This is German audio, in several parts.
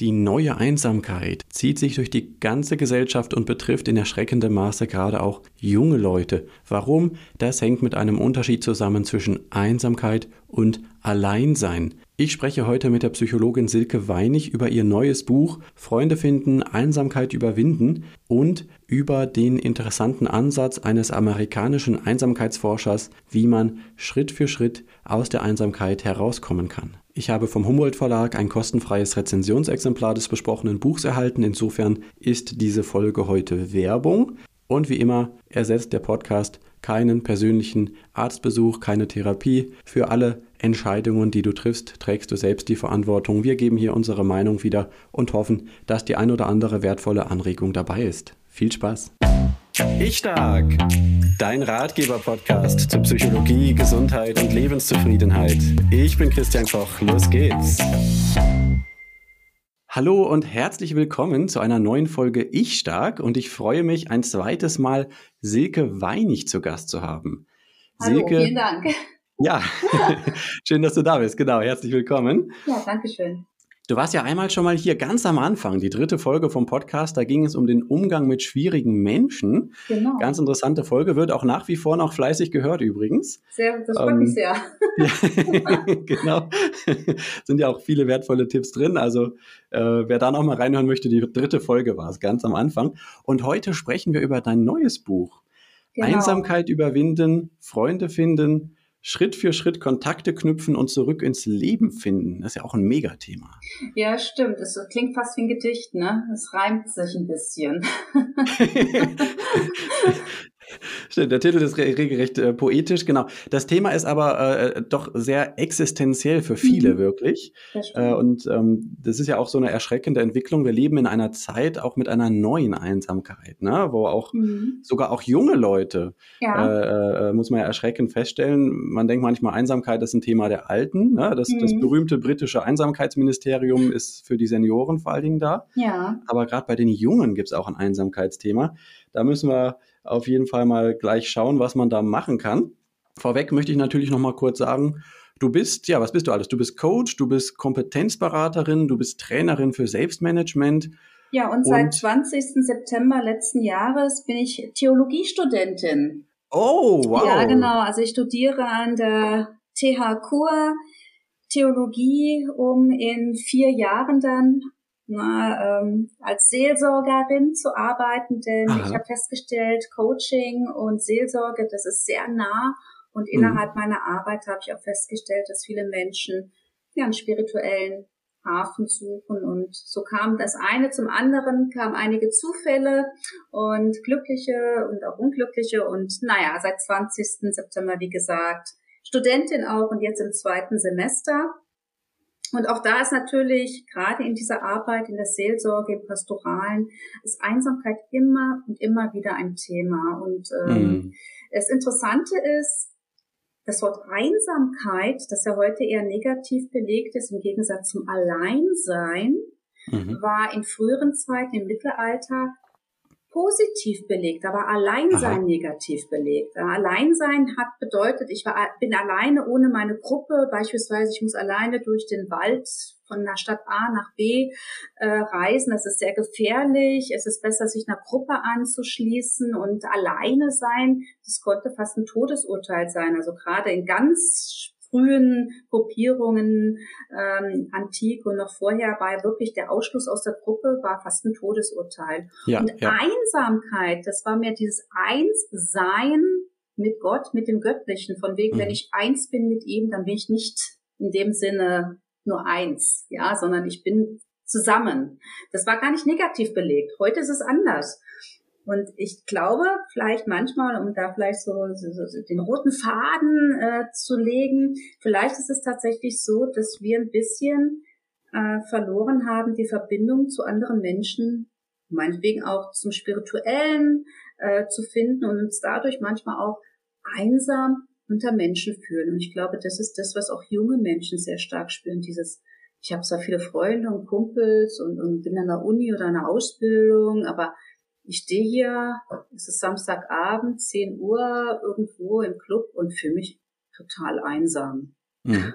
Die neue Einsamkeit zieht sich durch die ganze Gesellschaft und betrifft in erschreckendem Maße gerade auch junge Leute. Warum? Das hängt mit einem Unterschied zusammen zwischen Einsamkeit und Alleinsein. Ich spreche heute mit der Psychologin Silke Weinig über ihr neues Buch Freunde finden, Einsamkeit überwinden und über den interessanten Ansatz eines amerikanischen Einsamkeitsforschers, wie man Schritt für Schritt aus der Einsamkeit herauskommen kann. Ich habe vom Humboldt Verlag ein kostenfreies Rezensionsexemplar des besprochenen Buchs erhalten. Insofern ist diese Folge heute Werbung. Und wie immer ersetzt der Podcast keinen persönlichen Arztbesuch, keine Therapie. Für alle Entscheidungen, die du triffst, trägst du selbst die Verantwortung. Wir geben hier unsere Meinung wieder und hoffen, dass die ein oder andere wertvolle Anregung dabei ist. Viel Spaß! Ich Stark, dein Ratgeber-Podcast zu Psychologie, Gesundheit und Lebenszufriedenheit. Ich bin Christian Koch, los geht's. Hallo und herzlich willkommen zu einer neuen Folge Ich Stark und ich freue mich, ein zweites Mal Silke Weinig zu Gast zu haben. Hallo, Silke, vielen Dank. Ja, schön, dass du da bist. Genau, herzlich willkommen. Ja, danke schön. Du warst ja einmal schon mal hier ganz am Anfang, die dritte Folge vom Podcast. Da ging es um den Umgang mit schwierigen Menschen. Genau. Ganz interessante Folge, wird auch nach wie vor noch fleißig gehört übrigens. Sehr, das freut ähm, mich sehr. ja, genau. Sind ja auch viele wertvolle Tipps drin. Also äh, wer da noch mal reinhören möchte, die dritte Folge war es ganz am Anfang. Und heute sprechen wir über dein neues Buch. Genau. Einsamkeit überwinden, Freunde finden, Schritt für Schritt Kontakte knüpfen und zurück ins Leben finden. Das ist ja auch ein Megathema. Ja, stimmt. Das klingt fast wie ein Gedicht, ne? Es reimt sich ein bisschen. Stimmt, der Titel ist regelrecht äh, poetisch, genau. Das Thema ist aber äh, doch sehr existenziell für viele, mhm. wirklich. Äh, und ähm, das ist ja auch so eine erschreckende Entwicklung. Wir leben in einer Zeit auch mit einer neuen Einsamkeit, ne? wo auch mhm. sogar auch junge Leute, ja. Äh, äh, muss man ja erschreckend feststellen, man denkt manchmal, Einsamkeit ist ein Thema der Alten. Ne? Das, mhm. das berühmte britische Einsamkeitsministerium ist für die Senioren vor allen Dingen da. Ja. Aber gerade bei den Jungen gibt es auch ein Einsamkeitsthema. Da müssen wir auf jeden Fall mal gleich schauen, was man da machen kann. Vorweg möchte ich natürlich noch mal kurz sagen, du bist, ja, was bist du alles? Du bist Coach, du bist Kompetenzberaterin, du bist Trainerin für Selbstmanagement. Ja, und, und seit 20. September letzten Jahres bin ich Theologiestudentin. Oh, wow. Ja, genau. Also ich studiere an der TH Kur Theologie, um in vier Jahren dann na, ähm, als Seelsorgerin zu arbeiten, denn Aha. ich habe festgestellt, Coaching und Seelsorge, das ist sehr nah. Und mhm. innerhalb mhm. meiner Arbeit habe ich auch festgestellt, dass viele Menschen ja, einen spirituellen Hafen suchen. Und so kam das eine zum anderen, kamen einige Zufälle und glückliche und auch unglückliche. Und naja, seit 20. September, wie gesagt, Studentin auch und jetzt im zweiten Semester. Und auch da ist natürlich gerade in dieser Arbeit, in der Seelsorge, im Pastoralen, ist Einsamkeit immer und immer wieder ein Thema. Und ähm, mhm. das Interessante ist, das Wort Einsamkeit, das ja heute eher negativ belegt ist, im Gegensatz zum Alleinsein, mhm. war in früheren Zeiten im Mittelalter positiv belegt, aber Alleinsein Aha. negativ belegt. Alleinsein hat bedeutet, ich war, bin alleine ohne meine Gruppe, beispielsweise ich muss alleine durch den Wald von der Stadt A nach B äh, reisen. Das ist sehr gefährlich. Es ist besser, sich einer Gruppe anzuschließen und alleine sein. Das konnte fast ein Todesurteil sein. Also gerade in ganz frühen Gruppierungen, ähm, antik und noch vorher war wirklich der Ausschluss aus der Gruppe war fast ein Todesurteil. Ja, und ja. Einsamkeit, das war mir dieses Einssein mit Gott, mit dem Göttlichen, von wegen, mhm. wenn ich eins bin mit ihm, dann bin ich nicht in dem Sinne nur eins, ja, sondern ich bin zusammen. Das war gar nicht negativ belegt. Heute ist es anders. Und ich glaube, vielleicht manchmal, um da vielleicht so, so, so den roten Faden äh, zu legen, vielleicht ist es tatsächlich so, dass wir ein bisschen äh, verloren haben, die Verbindung zu anderen Menschen, meinetwegen auch zum Spirituellen äh, zu finden und uns dadurch manchmal auch einsam unter Menschen fühlen. Und ich glaube, das ist das, was auch junge Menschen sehr stark spüren, dieses ich habe zwar viele Freunde und Kumpels und, und bin an der Uni oder an der Ausbildung, aber ich stehe hier, es ist Samstagabend, 10 Uhr, irgendwo im Club und fühle mich total einsam. Mhm.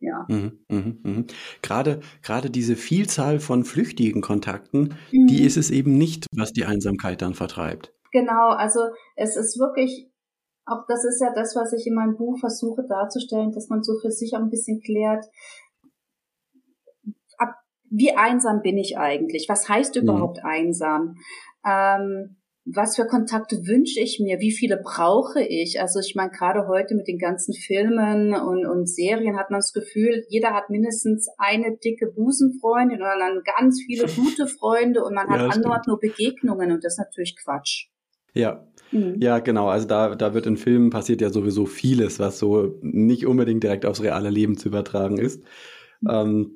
Ja. Mhm, mhm, mhm. Gerade, gerade diese Vielzahl von flüchtigen Kontakten, mhm. die ist es eben nicht, was die Einsamkeit dann vertreibt. Genau, also es ist wirklich, auch das ist ja das, was ich in meinem Buch versuche darzustellen, dass man so für sich auch ein bisschen klärt, wie einsam bin ich eigentlich? Was heißt mhm. überhaupt mhm. einsam? Ähm, was für Kontakte wünsche ich mir? Wie viele brauche ich? Also ich meine, gerade heute mit den ganzen Filmen und, und Serien hat man das Gefühl, jeder hat mindestens eine dicke Busenfreundin oder dann ganz viele gute Freunde und man hat ja, andauernd nur Begegnungen und das ist natürlich Quatsch. Ja, Mhm. Ja, genau. Also da, da wird in Filmen passiert ja sowieso vieles, was so nicht unbedingt direkt aufs reale Leben zu übertragen ist. Mhm. Ähm,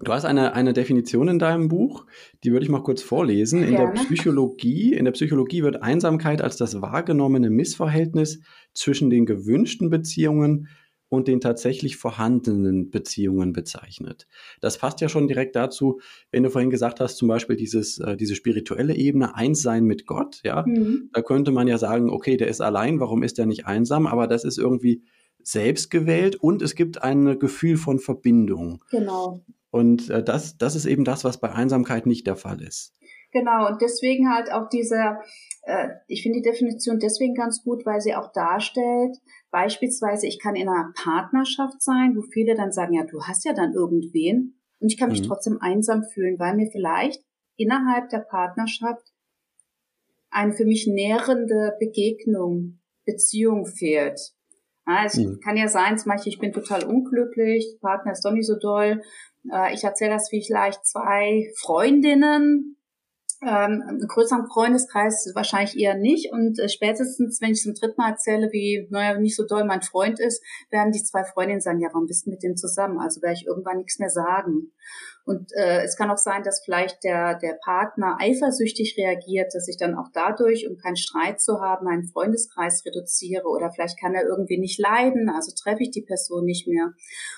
Du hast eine, eine Definition in deinem Buch, die würde ich mal kurz vorlesen. In Gerne. der Psychologie, in der Psychologie wird Einsamkeit als das wahrgenommene Missverhältnis zwischen den gewünschten Beziehungen und den tatsächlich vorhandenen Beziehungen bezeichnet. Das passt ja schon direkt dazu, wenn du vorhin gesagt hast, zum Beispiel dieses, äh, diese spirituelle Ebene, Einssein mit Gott, ja. Mhm. Da könnte man ja sagen, okay, der ist allein, warum ist er nicht einsam? Aber das ist irgendwie selbst gewählt und es gibt ein Gefühl von Verbindung. Genau. Und äh, das, das ist eben das, was bei Einsamkeit nicht der Fall ist. Genau, und deswegen halt auch diese, äh, ich finde die Definition deswegen ganz gut, weil sie auch darstellt, beispielsweise, ich kann in einer Partnerschaft sein, wo viele dann sagen, ja, du hast ja dann irgendwen und ich kann mich mhm. trotzdem einsam fühlen, weil mir vielleicht innerhalb der Partnerschaft eine für mich nährende Begegnung, Beziehung fehlt. Ja, es mhm. kann ja sein, zum Beispiel, ich bin total unglücklich, Partner ist doch nicht so doll ich erzähle das vielleicht zwei Freundinnen, ähm, einen größeren Freundeskreis wahrscheinlich eher nicht. Und äh, spätestens, wenn ich zum dritten Mal erzähle, wie, naja, nicht so doll mein Freund ist, werden die zwei Freundinnen sagen, ja, warum bist du mit dem zusammen? Also werde ich irgendwann nichts mehr sagen. Und äh, es kann auch sein, dass vielleicht der, der Partner eifersüchtig reagiert, dass ich dann auch dadurch, um keinen Streit zu haben, meinen Freundeskreis reduziere oder vielleicht kann er irgendwie nicht leiden, also treffe ich die Person nicht mehr.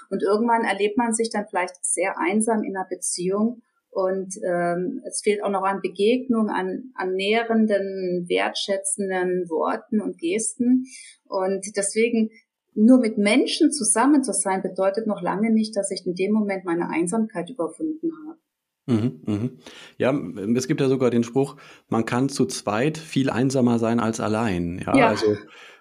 Und irgendwann erlebt man sich dann vielleicht sehr einsam in einer Beziehung und ähm, es fehlt auch noch an Begegnung, an, an nährenden, wertschätzenden Worten und Gesten. Und deswegen nur mit Menschen zusammen zu sein, bedeutet noch lange nicht, dass ich in dem Moment meine Einsamkeit überwunden habe. Mhm, mhm. Ja, es gibt ja sogar den Spruch, man kann zu zweit viel einsamer sein als allein. Ja, ja. also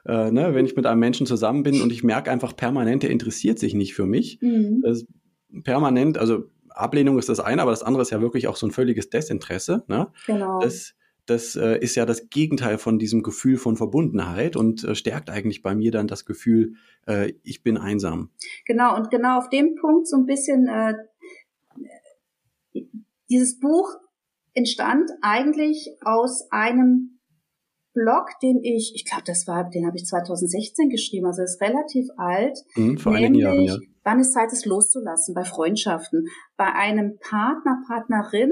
äh, ne, wenn ich mit einem Menschen zusammen bin und ich merke einfach permanent, der interessiert sich nicht für mich. Mhm. permanent, also Ablehnung ist das eine, aber das andere ist ja wirklich auch so ein völliges Desinteresse. Ne? Genau. Das, das äh, ist ja das Gegenteil von diesem Gefühl von Verbundenheit und äh, stärkt eigentlich bei mir dann das Gefühl, äh, ich bin einsam. Genau, und genau auf dem Punkt so ein bisschen, äh, dieses Buch entstand eigentlich aus einem Blog, den ich, ich glaube, das war, den habe ich 2016 geschrieben, also ist relativ alt. Mhm, vor einigen Jahren, ja. Wann ist Zeit, es loszulassen bei Freundschaften? Bei einem Partner, Partnerin,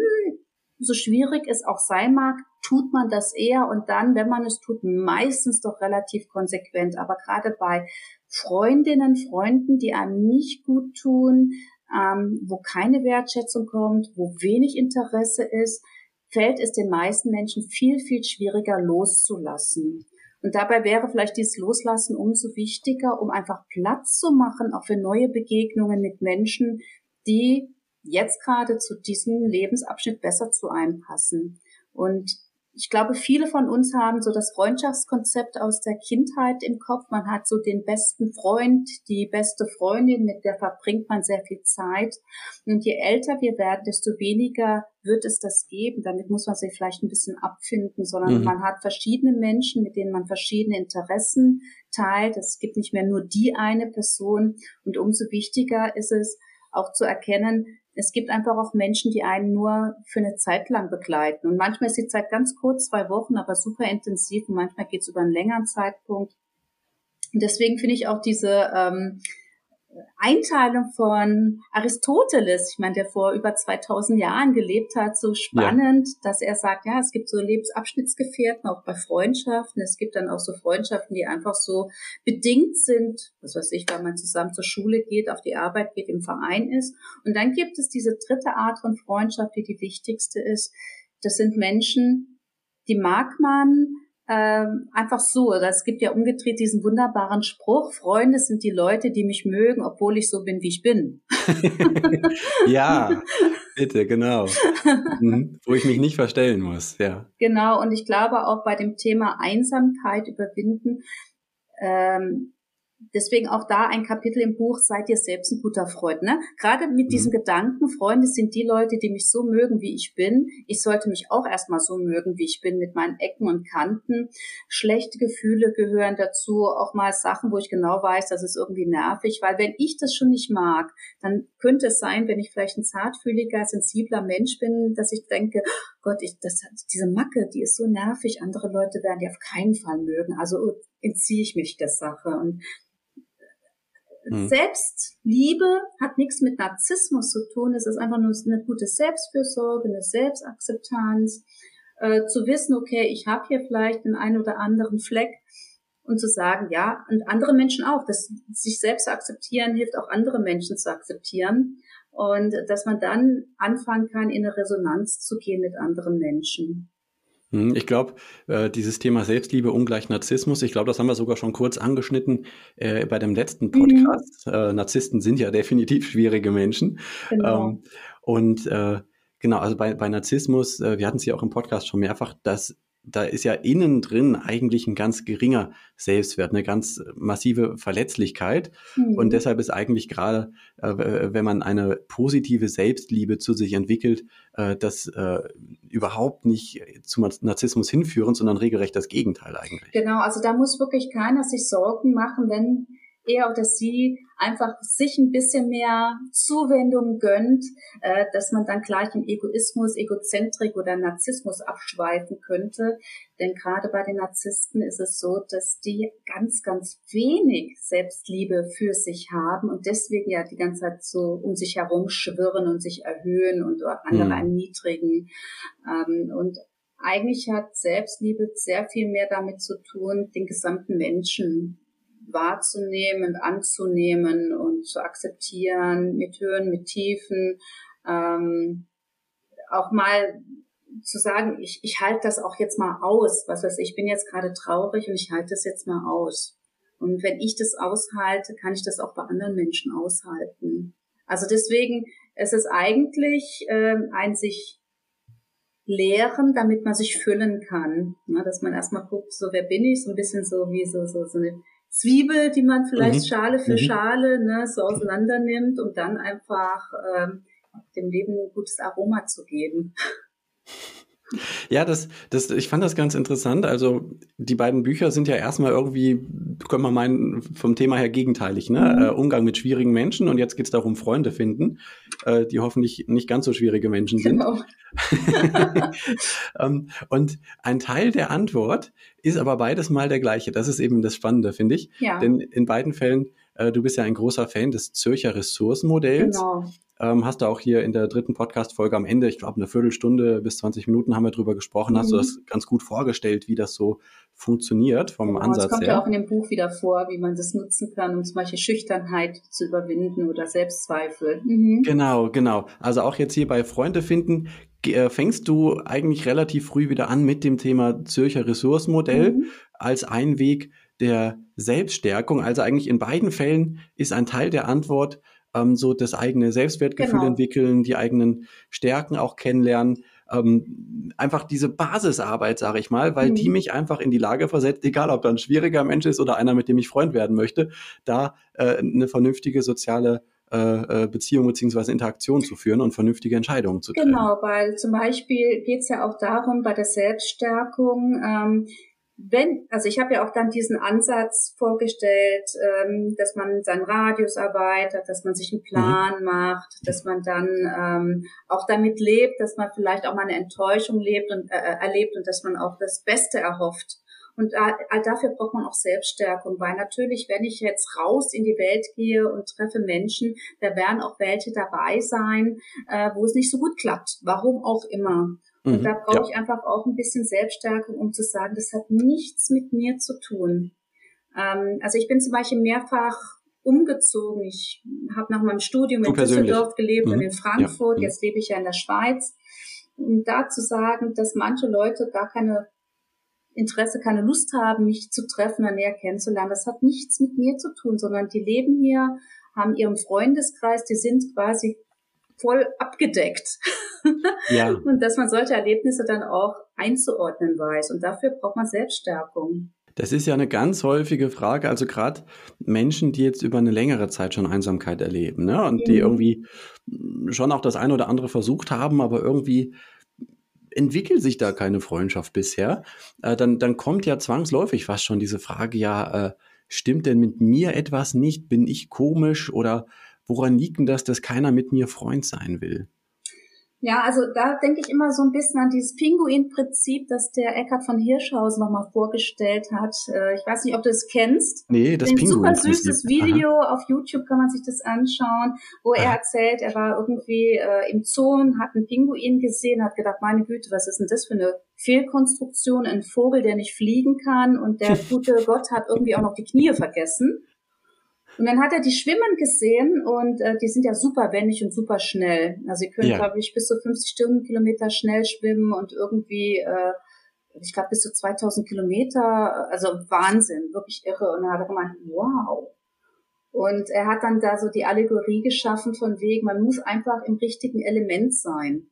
so schwierig es auch sein mag, tut man das eher und dann, wenn man es tut, meistens doch relativ konsequent. Aber gerade bei Freundinnen, Freunden, die einem nicht gut tun, ähm, wo keine Wertschätzung kommt, wo wenig Interesse ist, fällt es den meisten Menschen viel, viel schwieriger loszulassen. Und dabei wäre vielleicht dieses Loslassen umso wichtiger, um einfach Platz zu machen, auch für neue Begegnungen mit Menschen, die jetzt gerade zu diesem Lebensabschnitt besser zu einem passen. Und ich glaube, viele von uns haben so das Freundschaftskonzept aus der Kindheit im Kopf. Man hat so den besten Freund, die beste Freundin, mit der verbringt man sehr viel Zeit. Und je älter wir werden, desto weniger wird es das geben. Damit muss man sich vielleicht ein bisschen abfinden, sondern mhm. man hat verschiedene Menschen, mit denen man verschiedene Interessen teilt. Es gibt nicht mehr nur die eine Person. Und umso wichtiger ist es, auch zu erkennen, es gibt einfach auch Menschen, die einen nur für eine Zeit lang begleiten. Und manchmal ist die Zeit ganz kurz, zwei Wochen, aber super intensiv und manchmal geht es über einen längeren Zeitpunkt. Und deswegen finde ich auch diese ähm, Einteilung von Aristoteles, ich meine, der vor über 2000 Jahren gelebt hat, so spannend, ja. dass er sagt, ja, es gibt so Lebensabschnittsgefährten, auch bei Freundschaften. Es gibt dann auch so Freundschaften, die einfach so bedingt sind, was weiß ich, weil man zusammen zur Schule geht, auf die Arbeit geht, im Verein ist. Und dann gibt es diese dritte Art von Freundschaft, die die wichtigste ist. Das sind Menschen, die mag man, ähm, einfach so. Es gibt ja umgedreht diesen wunderbaren Spruch, Freunde sind die Leute, die mich mögen, obwohl ich so bin, wie ich bin. ja, bitte, genau. Mhm. Wo ich mich nicht verstellen muss, ja. Genau, und ich glaube auch bei dem Thema Einsamkeit überwinden, ähm, Deswegen auch da ein Kapitel im Buch, seid ihr selbst ein guter Freund. Ne? Gerade mit mhm. diesem Gedanken, Freunde sind die Leute, die mich so mögen, wie ich bin. Ich sollte mich auch erstmal so mögen, wie ich bin, mit meinen Ecken und Kanten. Schlechte Gefühle gehören dazu, auch mal Sachen, wo ich genau weiß, das ist irgendwie nervig, weil wenn ich das schon nicht mag, dann könnte es sein, wenn ich vielleicht ein zartfühliger, sensibler Mensch bin, dass ich denke, Gott, ich, das, diese Macke, die ist so nervig, andere Leute werden die auf keinen Fall mögen. Also entziehe ich mich der Sache. Und Mhm. Selbstliebe hat nichts mit Narzissmus zu tun. Es ist einfach nur eine gute Selbstfürsorge, eine Selbstakzeptanz, äh, zu wissen, okay, ich habe hier vielleicht den einen oder anderen Fleck und zu sagen, ja, und andere Menschen auch. Das sich selbst zu akzeptieren hilft auch andere Menschen zu akzeptieren und dass man dann anfangen kann, in eine Resonanz zu gehen mit anderen Menschen. Hm, ich glaube, äh, dieses Thema Selbstliebe ungleich Narzissmus, ich glaube, das haben wir sogar schon kurz angeschnitten äh, bei dem letzten mhm. Podcast. Mhm. Äh, Narzissten sind ja definitiv schwierige Menschen. Genau. Ähm, und äh, genau, also bei, bei Narzissmus, äh, wir hatten es ja auch im Podcast schon mehrfach, dass da ist ja innen drin eigentlich ein ganz geringer Selbstwert, eine ganz massive Verletzlichkeit. Mhm. Und deshalb ist eigentlich gerade, wenn man eine positive Selbstliebe zu sich entwickelt, äh, das äh, überhaupt nicht zum Narzissmus hinführen, sondern regelrecht das Gegenteil eigentlich. Genau, also da muss wirklich keiner sich Sorgen machen, wenn er oder sie einfach sich ein bisschen mehr Zuwendung gönnt, äh, dass man dann gleich im Egoismus, Egozentrik oder Narzissmus abschweifen könnte. Denn gerade bei den Narzissten ist es so, dass die ganz, ganz wenig Selbstliebe für sich haben und deswegen ja die ganze Zeit so um sich herum schwirren und sich erhöhen und andere mhm. erniedrigen. Ähm, und eigentlich hat Selbstliebe sehr viel mehr damit zu tun, den gesamten Menschen wahrzunehmen, anzunehmen und zu akzeptieren, mit Höhen, mit Tiefen, ähm, auch mal zu sagen, ich, ich halte das auch jetzt mal aus, was weiß ich, ich bin jetzt gerade traurig und ich halte das jetzt mal aus. Und wenn ich das aushalte, kann ich das auch bei anderen Menschen aushalten. Also deswegen ist es eigentlich äh, ein sich lehren, damit man sich füllen kann. Ne? Dass man erstmal guckt, so wer bin ich, so ein bisschen so wie so, so, so eine Zwiebel, die man vielleicht mhm. Schale für mhm. Schale ne, so auseinander nimmt, um dann einfach ähm, dem Leben ein gutes Aroma zu geben. Ja, das, das, ich fand das ganz interessant. Also die beiden Bücher sind ja erstmal irgendwie, können wir meinen, vom Thema her gegenteilig. Ne? Mhm. Äh, Umgang mit schwierigen Menschen und jetzt geht es darum, Freunde finden, äh, die hoffentlich nicht ganz so schwierige Menschen sind. Genau. ähm, und ein Teil der Antwort ist aber beides mal der gleiche. Das ist eben das Spannende, finde ich. Ja. Denn in beiden Fällen, äh, du bist ja ein großer Fan des Zürcher Ressourcenmodells. Genau ähm, hast du auch hier in der dritten Podcast-Folge am Ende, ich glaube eine Viertelstunde bis 20 Minuten haben wir drüber gesprochen, mhm. hast du mhm. das ganz gut vorgestellt, wie das so funktioniert vom genau, Ansatz her. Das kommt ja auch in dem Buch wieder vor, wie man das nutzen kann, um zum Beispiel Schüchternheit zu überwinden oder Selbstzweifel. Mhm. Genau, genau. Also auch jetzt hier bei Freunde finden, äh, fängst du eigentlich relativ früh wieder an mit dem Thema Zürcher Ressourcenmodell mhm. als ein Weg der Selbststärkung. Also eigentlich in beiden Fällen ist ein Teil der Antwort, ähm, so das eigene Selbstwertgefühl genau. entwickeln, die eigenen Stärken auch kennenlernen. Ähm, einfach diese Basisarbeit, sage ich mal, weil mhm. die mich einfach in die Lage versetzt, egal ob da ein schwieriger Mensch ist oder einer, mit dem ich Freund werden möchte, da äh, eine vernünftige soziale äh, äh Beziehung beziehungsweise Interaktion zu führen und vernünftige Entscheidungen zu treffen. Genau, weil zum Beispiel geht es ja auch darum, bei der Selbststärkung, ähm, wenn, also ich habe ja auch dann diesen Ansatz vorgestellt, ähm, dass man seinen Radius erweitert, dass man sich einen Plan mhm. macht, dass man dann ähm, auch damit lebt, dass man vielleicht auch mal eine Enttäuschung lebt und äh, äh erlebt und dass man auch das Beste erhofft. Und all dafür braucht man auch Selbststärkung, weil natürlich, wenn ich jetzt raus in die Welt gehe und treffe Menschen, da werden auch welche dabei sein, äh, wo es nicht so gut klappt. Warum auch immer. Und mhm, da brauche ja. ich einfach auch ein bisschen Selbststärkung, um zu sagen, das hat nichts mit mir zu tun. Ähm, also ich bin zum Beispiel mehrfach umgezogen. Ich habe nach meinem Studium in Düsseldorf gelebt mhm. und in Frankfurt. Ja. Mhm. Jetzt lebe ich ja in der Schweiz. Um da zu sagen, dass manche Leute gar keine Interesse, keine Lust haben, mich zu treffen, näher kennenzulernen. Das hat nichts mit mir zu tun, sondern die leben hier, haben ihren Freundeskreis, die sind quasi voll abgedeckt. Ja. und dass man solche Erlebnisse dann auch einzuordnen weiß. Und dafür braucht man Selbststärkung. Das ist ja eine ganz häufige Frage. Also gerade Menschen, die jetzt über eine längere Zeit schon Einsamkeit erleben ne? und mhm. die irgendwie schon auch das eine oder andere versucht haben, aber irgendwie entwickelt sich da keine Freundschaft bisher, äh, dann, dann kommt ja zwangsläufig fast schon diese Frage, ja, äh, stimmt denn mit mir etwas nicht? Bin ich komisch oder woran liegt denn das, dass keiner mit mir Freund sein will? Ja, also da denke ich immer so ein bisschen an dieses Pinguin-Prinzip, das der Eckhard von Hirschhausen nochmal vorgestellt hat. Äh, ich weiß nicht, ob du es kennst. Nee, das Pinguin. Ein super süßes Video Aha. auf YouTube kann man sich das anschauen, wo Aha. er erzählt, er war irgendwie äh, im Zoo und hat einen Pinguin gesehen, hat gedacht, meine Güte, was ist denn das für eine Fehlkonstruktion? Ein Vogel, der nicht fliegen kann und der gute Gott hat irgendwie auch noch die Knie vergessen. Und dann hat er die schwimmen gesehen und äh, die sind ja super wendig und super schnell. Also sie können, ja. glaube ich, bis zu 50 Stundenkilometer schnell schwimmen und irgendwie, äh, ich glaube, bis zu 2000 Kilometer. Also Wahnsinn, wirklich irre. Und dann hat er gemeint, wow. Und er hat dann da so die Allegorie geschaffen von wegen, man muss einfach im richtigen Element sein.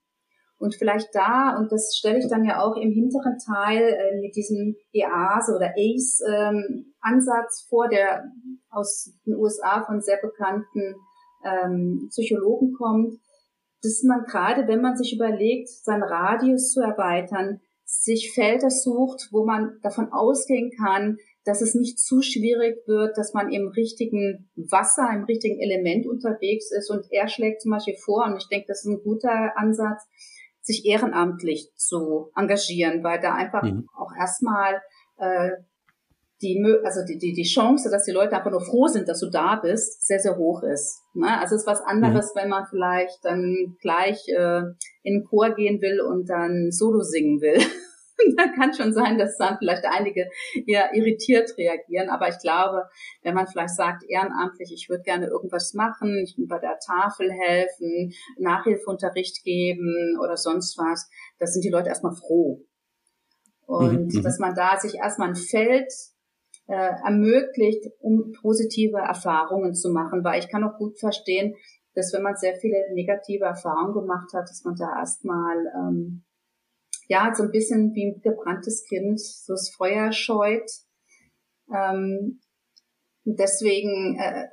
Und vielleicht da, und das stelle ich dann ja auch im hinteren Teil äh, mit diesem EASE oder ACE ähm, Ansatz vor, der aus den USA von sehr bekannten ähm, Psychologen kommt, dass man gerade, wenn man sich überlegt, seinen Radius zu erweitern, sich Felder sucht, wo man davon ausgehen kann, dass es nicht zu schwierig wird, dass man im richtigen Wasser, im richtigen Element unterwegs ist. Und er schlägt zum Beispiel vor, und ich denke, das ist ein guter Ansatz, sich ehrenamtlich zu engagieren, weil da einfach mhm. auch erstmal äh, die, also die, die, die Chance, dass die Leute einfach nur froh sind, dass du da bist, sehr, sehr hoch ist. Ne? Also es ist was anderes, mhm. wenn man vielleicht dann gleich äh, in den Chor gehen will und dann Solo singen will. da kann schon sein, dass dann vielleicht einige eher irritiert reagieren. Aber ich glaube, wenn man vielleicht sagt, ehrenamtlich, ich würde gerne irgendwas machen, ich will bei der Tafel helfen, Nachhilfeunterricht geben oder sonst was, da sind die Leute erstmal froh. Und mhm, mhm. dass man da sich erstmal ein Feld äh, ermöglicht, um positive Erfahrungen zu machen. Weil ich kann auch gut verstehen, dass wenn man sehr viele negative Erfahrungen gemacht hat, dass man da erstmal ähm, ja, so ein bisschen wie ein gebranntes Kind, so das Feuer scheut. Ähm, deswegen, äh,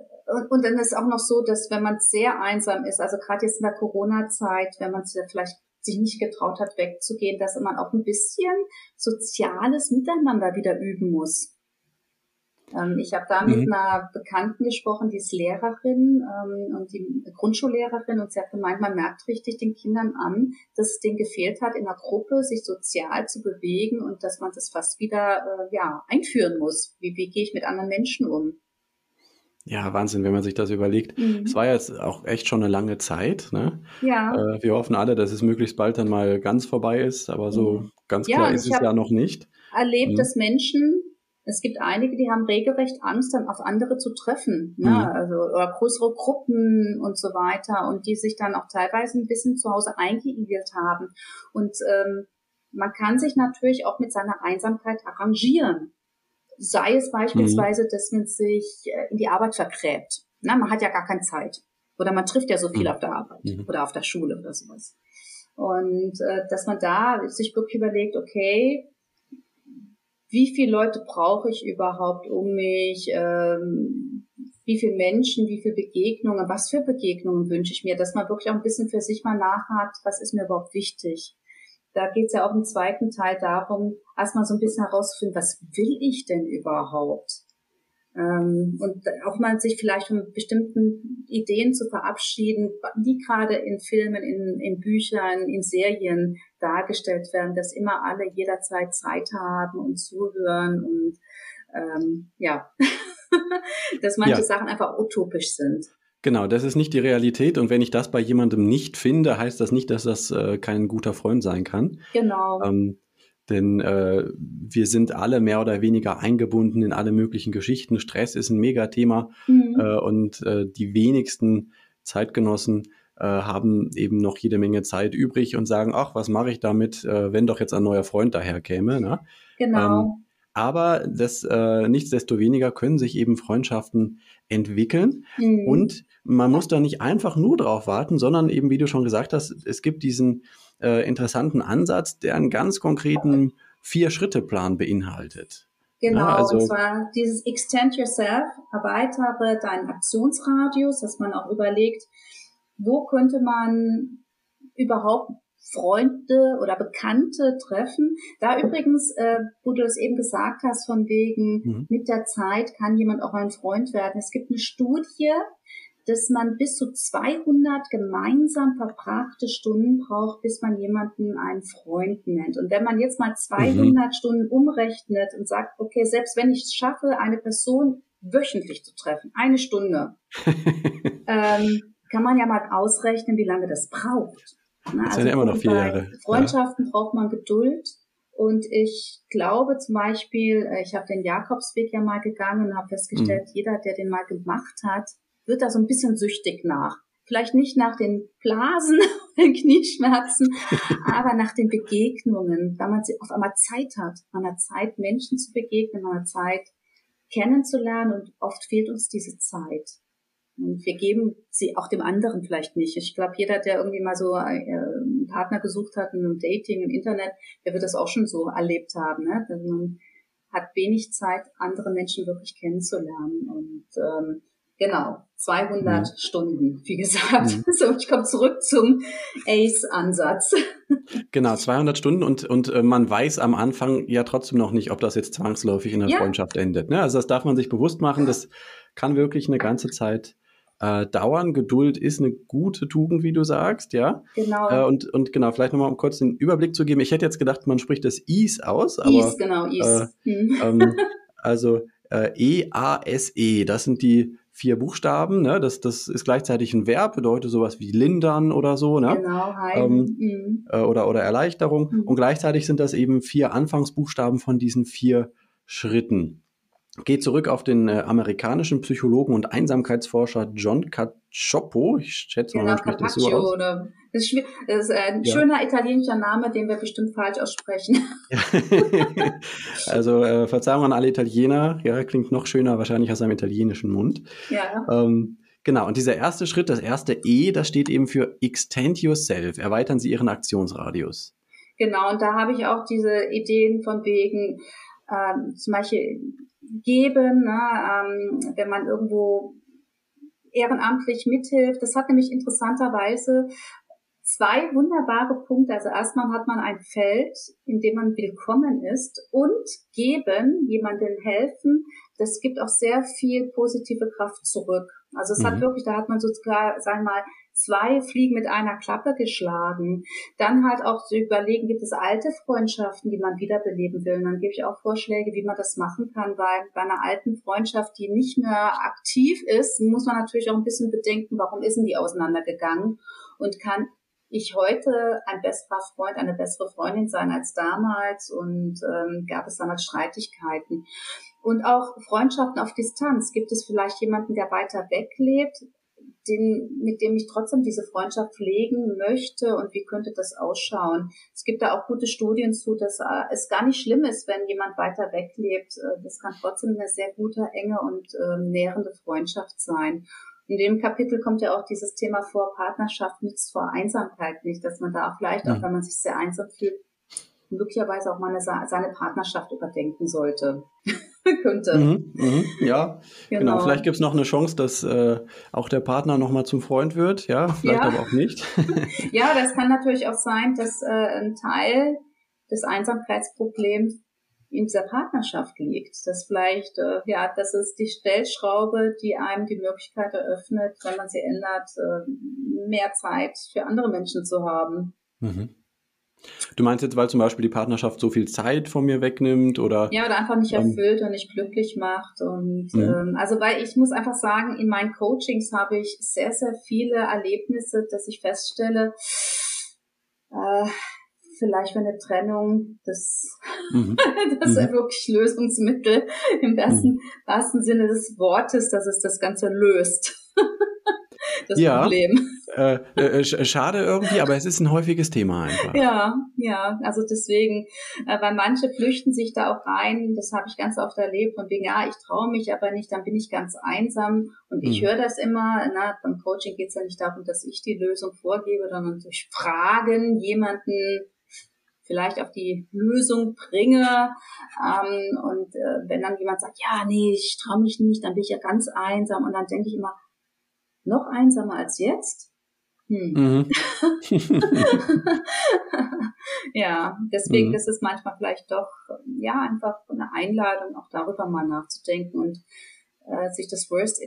und, dann ist auch noch so, dass wenn man sehr einsam ist, also gerade jetzt in der Corona-Zeit, wenn man vielleicht sich nicht getraut hat, wegzugehen, dass man auch ein bisschen soziales Miteinander wieder üben muss. Ähm, ich habe da mit mhm. einer Bekannten gesprochen, die ist Lehrerin ähm, und die Grundschullehrerin und sie hat gemeint, man merkt richtig den Kindern an, dass es denen gefehlt hat, in der Gruppe sich sozial zu bewegen und dass man das fast wieder äh, ja einführen muss. Wie, wie gehe ich mit anderen Menschen um? Ja, Wahnsinn, wenn man sich das überlegt. Mhm. Es war jetzt auch echt schon eine lange Zeit. Ne? Ja. Äh, wir hoffen alle, dass es möglichst bald dann mal ganz vorbei ist, aber so mhm. ganz klar ja, ist es ja noch nicht. Erlebt, mhm. dass Menschen es gibt einige, die haben regelrecht Angst, dann auf andere zu treffen, ne? Mhm. also oder größere Gruppen und so weiter und die sich dann auch teilweise ein bisschen zu Hause eingeigelt haben. Und ähm, man kann sich natürlich auch mit seiner Einsamkeit arrangieren. Sei es beispielsweise, mhm. dass man sich äh, in die Arbeit vergräbt. Na, man hat ja gar keine Zeit. Oder man trifft ja so viel mhm. auf der Arbeit mhm. oder auf der Schule oder sowas. Und äh, dass man da sich wirklich überlegt, okay, wie viele Leute brauche ich überhaupt um mich, ähm, wie viele Menschen, wie viele Begegnungen, was für Begegnungen wünsche ich mir, dass man wirklich auch ein bisschen für sich mal nachhakt, was ist mir überhaupt wichtig. Da geht es ja auch im zweiten Teil darum, erstmal so ein bisschen herauszufinden, was will ich denn überhaupt? Ähm, und auch mal sich vielleicht von bestimmten Ideen zu verabschieden, die gerade in Filmen, in, in Büchern, in Serien dargestellt werden, dass immer alle jederzeit Zeit haben und zuhören und ähm, ja, dass manche ja. Sachen einfach utopisch sind. Genau, das ist nicht die Realität. Und wenn ich das bei jemandem nicht finde, heißt das nicht, dass das äh, kein guter Freund sein kann. Genau. Ähm, denn äh, wir sind alle mehr oder weniger eingebunden in alle möglichen Geschichten. Stress ist ein Megathema mhm. äh, und äh, die wenigsten Zeitgenossen äh, haben eben noch jede Menge Zeit übrig und sagen, ach, was mache ich damit, äh, wenn doch jetzt ein neuer Freund daherkäme. Ne? Genau. Ähm, aber das, äh, nichtsdestoweniger können sich eben Freundschaften entwickeln. Mhm. Und man muss da nicht einfach nur drauf warten, sondern eben, wie du schon gesagt hast, es gibt diesen äh, interessanten Ansatz, der einen ganz konkreten Vier-Schritte-Plan beinhaltet. Genau, ja, also, und zwar dieses Extend Yourself, erweitere deinen Aktionsradius, dass man auch überlegt, wo könnte man überhaupt Freunde oder Bekannte treffen. Da übrigens, äh, wo du es eben gesagt hast, von wegen mhm. mit der Zeit kann jemand auch ein Freund werden. Es gibt eine Studie, dass man bis zu 200 gemeinsam verbrachte Stunden braucht, bis man jemanden einen Freund nennt. Und wenn man jetzt mal 200 mhm. Stunden umrechnet und sagt, okay, selbst wenn ich es schaffe, eine Person wöchentlich zu treffen, eine Stunde, ähm, kann man ja mal ausrechnen, wie lange das braucht. Na, das also sind ja immer noch vier Jahre. Freundschaften ja. braucht man Geduld. Und ich glaube zum Beispiel, äh, ich habe den Jakobsweg ja mal gegangen und habe festgestellt, mhm. jeder, der den mal gemacht hat, wird da so ein bisschen süchtig nach. Vielleicht nicht nach den Blasen, den Knieschmerzen, aber nach den Begegnungen, da man auf einmal Zeit hat. Man hat Zeit, Menschen zu begegnen, man hat Zeit, kennenzulernen und oft fehlt uns diese Zeit. Und wir geben sie auch dem anderen vielleicht nicht. Ich glaube, jeder, der irgendwie mal so äh, einen Partner gesucht hat in einem Dating im Internet, der wird das auch schon so erlebt haben. Ne? Man hat wenig Zeit, andere Menschen wirklich kennenzulernen. Und ähm, genau, 200 mhm. Stunden, wie gesagt. Mhm. So, ich komme zurück zum ACE-Ansatz. Genau, 200 Stunden und, und äh, man weiß am Anfang ja trotzdem noch nicht, ob das jetzt zwangsläufig in einer ja. Freundschaft endet. Ne? Also das darf man sich bewusst machen. Das kann wirklich eine ganze Zeit äh, dauern. Geduld ist eine gute Tugend, wie du sagst, ja. Genau. Äh, und, und genau, vielleicht nochmal um kurz den Überblick zu geben. Ich hätte jetzt gedacht, man spricht das Is aus, aber. Is, genau, Is. Äh, hm. ähm, also äh, E-A-S-E, das sind die vier Buchstaben, ne? Das, das ist gleichzeitig ein Verb, bedeutet sowas wie lindern oder so, ne? Genau, heilen. Ähm, mhm. äh, oder, oder Erleichterung. Mhm. Und gleichzeitig sind das eben vier Anfangsbuchstaben von diesen vier Schritten geht zurück auf den äh, amerikanischen Psychologen und Einsamkeitsforscher John Cacioppo. Ich schätze mal, genau, man spricht das so aus. Oder das ist, das ist ein ja. schöner italienischer Name, den wir bestimmt falsch aussprechen. also äh, Verzeihung an alle Italiener. Ja, klingt noch schöner wahrscheinlich aus einem italienischen Mund. Ja. Ähm, genau, und dieser erste Schritt, das erste E, das steht eben für Extend Yourself. Erweitern Sie Ihren Aktionsradius. Genau, und da habe ich auch diese Ideen von wegen, ähm, zum Beispiel geben, ne, ähm, wenn man irgendwo ehrenamtlich mithilft. Das hat nämlich interessanterweise zwei wunderbare Punkte. Also erstmal hat man ein Feld, in dem man willkommen ist und geben, jemandem helfen. Das gibt auch sehr viel positive Kraft zurück. Also es mhm. hat wirklich, da hat man sozusagen, sagen wir mal, zwei Fliegen mit einer Klappe geschlagen. Dann halt auch zu überlegen, gibt es alte Freundschaften, die man wiederbeleben will. Und dann gebe ich auch Vorschläge, wie man das machen kann, weil bei einer alten Freundschaft, die nicht mehr aktiv ist, muss man natürlich auch ein bisschen bedenken, warum ist denn die auseinandergegangen und kann ich heute ein besserer Freund, eine bessere Freundin sein als damals und ähm, gab es damals Streitigkeiten. Und auch Freundschaften auf Distanz. Gibt es vielleicht jemanden, der weiter weg lebt, den, mit dem ich trotzdem diese Freundschaft pflegen möchte und wie könnte das ausschauen. Es gibt da auch gute Studien zu, dass äh, es gar nicht schlimm ist, wenn jemand weiter weg lebt. Äh, das kann trotzdem eine sehr gute, enge und äh, nährende Freundschaft sein. In dem Kapitel kommt ja auch dieses Thema vor, Partnerschaft nützt vor Einsamkeit nicht, dass man da auch vielleicht, mhm. auch wenn man sich sehr einsam fühlt, möglicherweise auch mal eine, seine Partnerschaft überdenken sollte. könnte. Mhm, mh, ja, genau. genau. Vielleicht gibt es noch eine Chance, dass äh, auch der Partner nochmal zum Freund wird, ja, vielleicht ja. aber auch nicht. ja, das kann natürlich auch sein, dass äh, ein Teil des Einsamkeitsproblems in dieser Partnerschaft liegt. Dass vielleicht, äh, ja, das ist die Stellschraube, die einem die Möglichkeit eröffnet, wenn man sie ändert, äh, mehr Zeit für andere Menschen zu haben. Mhm. Du meinst jetzt, weil zum Beispiel die Partnerschaft so viel Zeit von mir wegnimmt oder? Ja, oder einfach nicht ähm, erfüllt ähm, und nicht glücklich macht. Und mhm. ähm, also weil ich muss einfach sagen, in meinen Coachings habe ich sehr, sehr viele Erlebnisse, dass ich feststelle, äh, vielleicht wäre eine Trennung das, mhm. das mhm. wirklich Lösungsmittel im besten, mhm. wahrsten Sinne des Wortes, dass es das Ganze löst. das ja, Problem. Äh, äh, schade irgendwie, aber es ist ein häufiges Thema einfach. Ja, ja, also deswegen, äh, weil manche flüchten sich da auch rein, das habe ich ganz oft erlebt, von wegen, ja, ich traue mich aber nicht, dann bin ich ganz einsam und ich hm. höre das immer, na, beim Coaching geht es ja nicht darum, dass ich die Lösung vorgebe, sondern durch Fragen jemanden vielleicht auf die Lösung bringe. Ähm, und äh, wenn dann jemand sagt, ja, nee, ich traue mich nicht, dann bin ich ja ganz einsam. Und dann denke ich immer, noch einsamer als jetzt? Hm. Mhm. ja, deswegen mhm. ist es manchmal vielleicht doch, ja, einfach eine Einladung, auch darüber mal nachzudenken und äh, sich das Worst,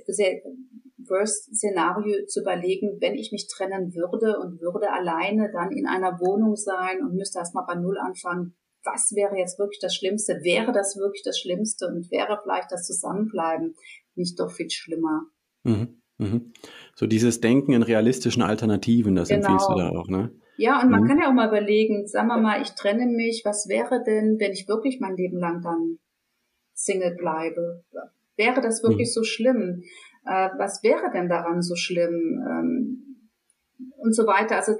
Worst-Szenario zu überlegen, wenn ich mich trennen würde und würde alleine dann in einer Wohnung sein und müsste erstmal bei Null anfangen, was wäre jetzt wirklich das Schlimmste? Wäre das wirklich das Schlimmste und wäre vielleicht das Zusammenbleiben nicht doch viel schlimmer? Mhm. Mhm. So dieses Denken in realistischen Alternativen, das genau. empfiehlst du da auch, ne? Ja, und man mhm. kann ja auch mal überlegen, sagen wir mal, ich trenne mich, was wäre denn, wenn ich wirklich mein Leben lang dann Single bleibe? Wäre das wirklich mhm. so schlimm? Äh, was wäre denn daran so schlimm? Ähm, und so weiter. Also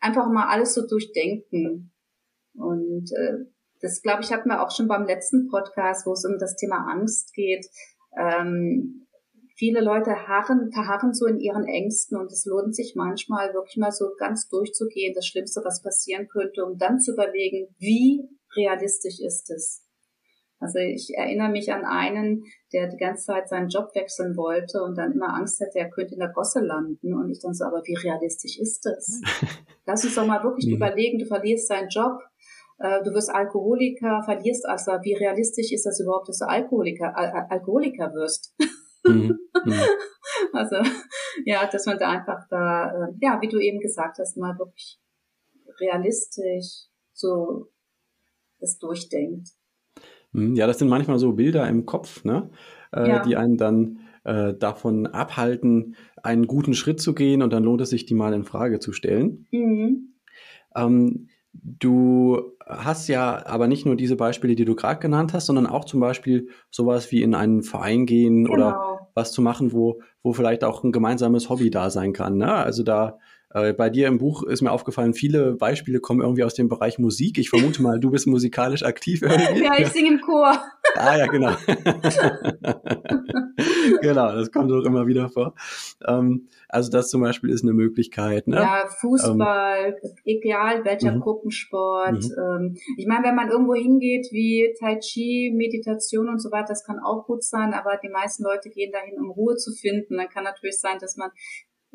einfach mal alles so durchdenken. Und äh, das, glaube ich, hatten wir auch schon beim letzten Podcast, wo es um das Thema Angst geht. Ähm, viele Leute harren, verharren so in ihren Ängsten und es lohnt sich manchmal wirklich mal so ganz durchzugehen, das Schlimmste, was passieren könnte, um dann zu überlegen, wie realistisch ist es? Also ich erinnere mich an einen, der die ganze Zeit seinen Job wechseln wollte und dann immer Angst hatte, er könnte in der Gosse landen. Und ich dann so, aber wie realistisch ist das? Lass uns doch mal wirklich mhm. überlegen, du verlierst deinen Job, äh, du wirst Alkoholiker, verlierst also, wie realistisch ist das überhaupt, dass du Alkoholiker, Al Alkoholiker wirst? Mhm. Mhm. Also, ja, dass man da einfach da, äh, ja, wie du eben gesagt hast, mal wirklich realistisch so das durchdenkt. Hm, ja, das sind manchmal so Bilder im Kopf, ne? Äh, ja. die einen dann äh, davon abhalten, einen guten Schritt zu gehen und dann lohnt es sich, die mal in Frage zu stellen. Mhm. Ähm, du hast ja aber nicht nur diese Beispiele, die du gerade genannt hast, sondern auch zum Beispiel sowas wie in einen Verein gehen genau. oder was zu machen, wo, wo vielleicht auch ein gemeinsames Hobby da sein kann. Ne? Also da äh, bei dir im Buch ist mir aufgefallen, viele Beispiele kommen irgendwie aus dem Bereich Musik. Ich vermute mal, du bist musikalisch aktiv irgendwie. Ja, ich singe im Chor. Ah ja, genau. genau, das kommt auch immer wieder vor. Ähm, also das zum Beispiel ist eine Möglichkeit. Ne? Ja, Fußball, ähm, egal welcher mhm. Gruppensport. Mhm. Ähm, ich meine, wenn man irgendwo hingeht wie Tai Chi, Meditation und so weiter, das kann auch gut sein, aber die meisten Leute gehen dahin, um Ruhe zu finden. Dann kann natürlich sein, dass man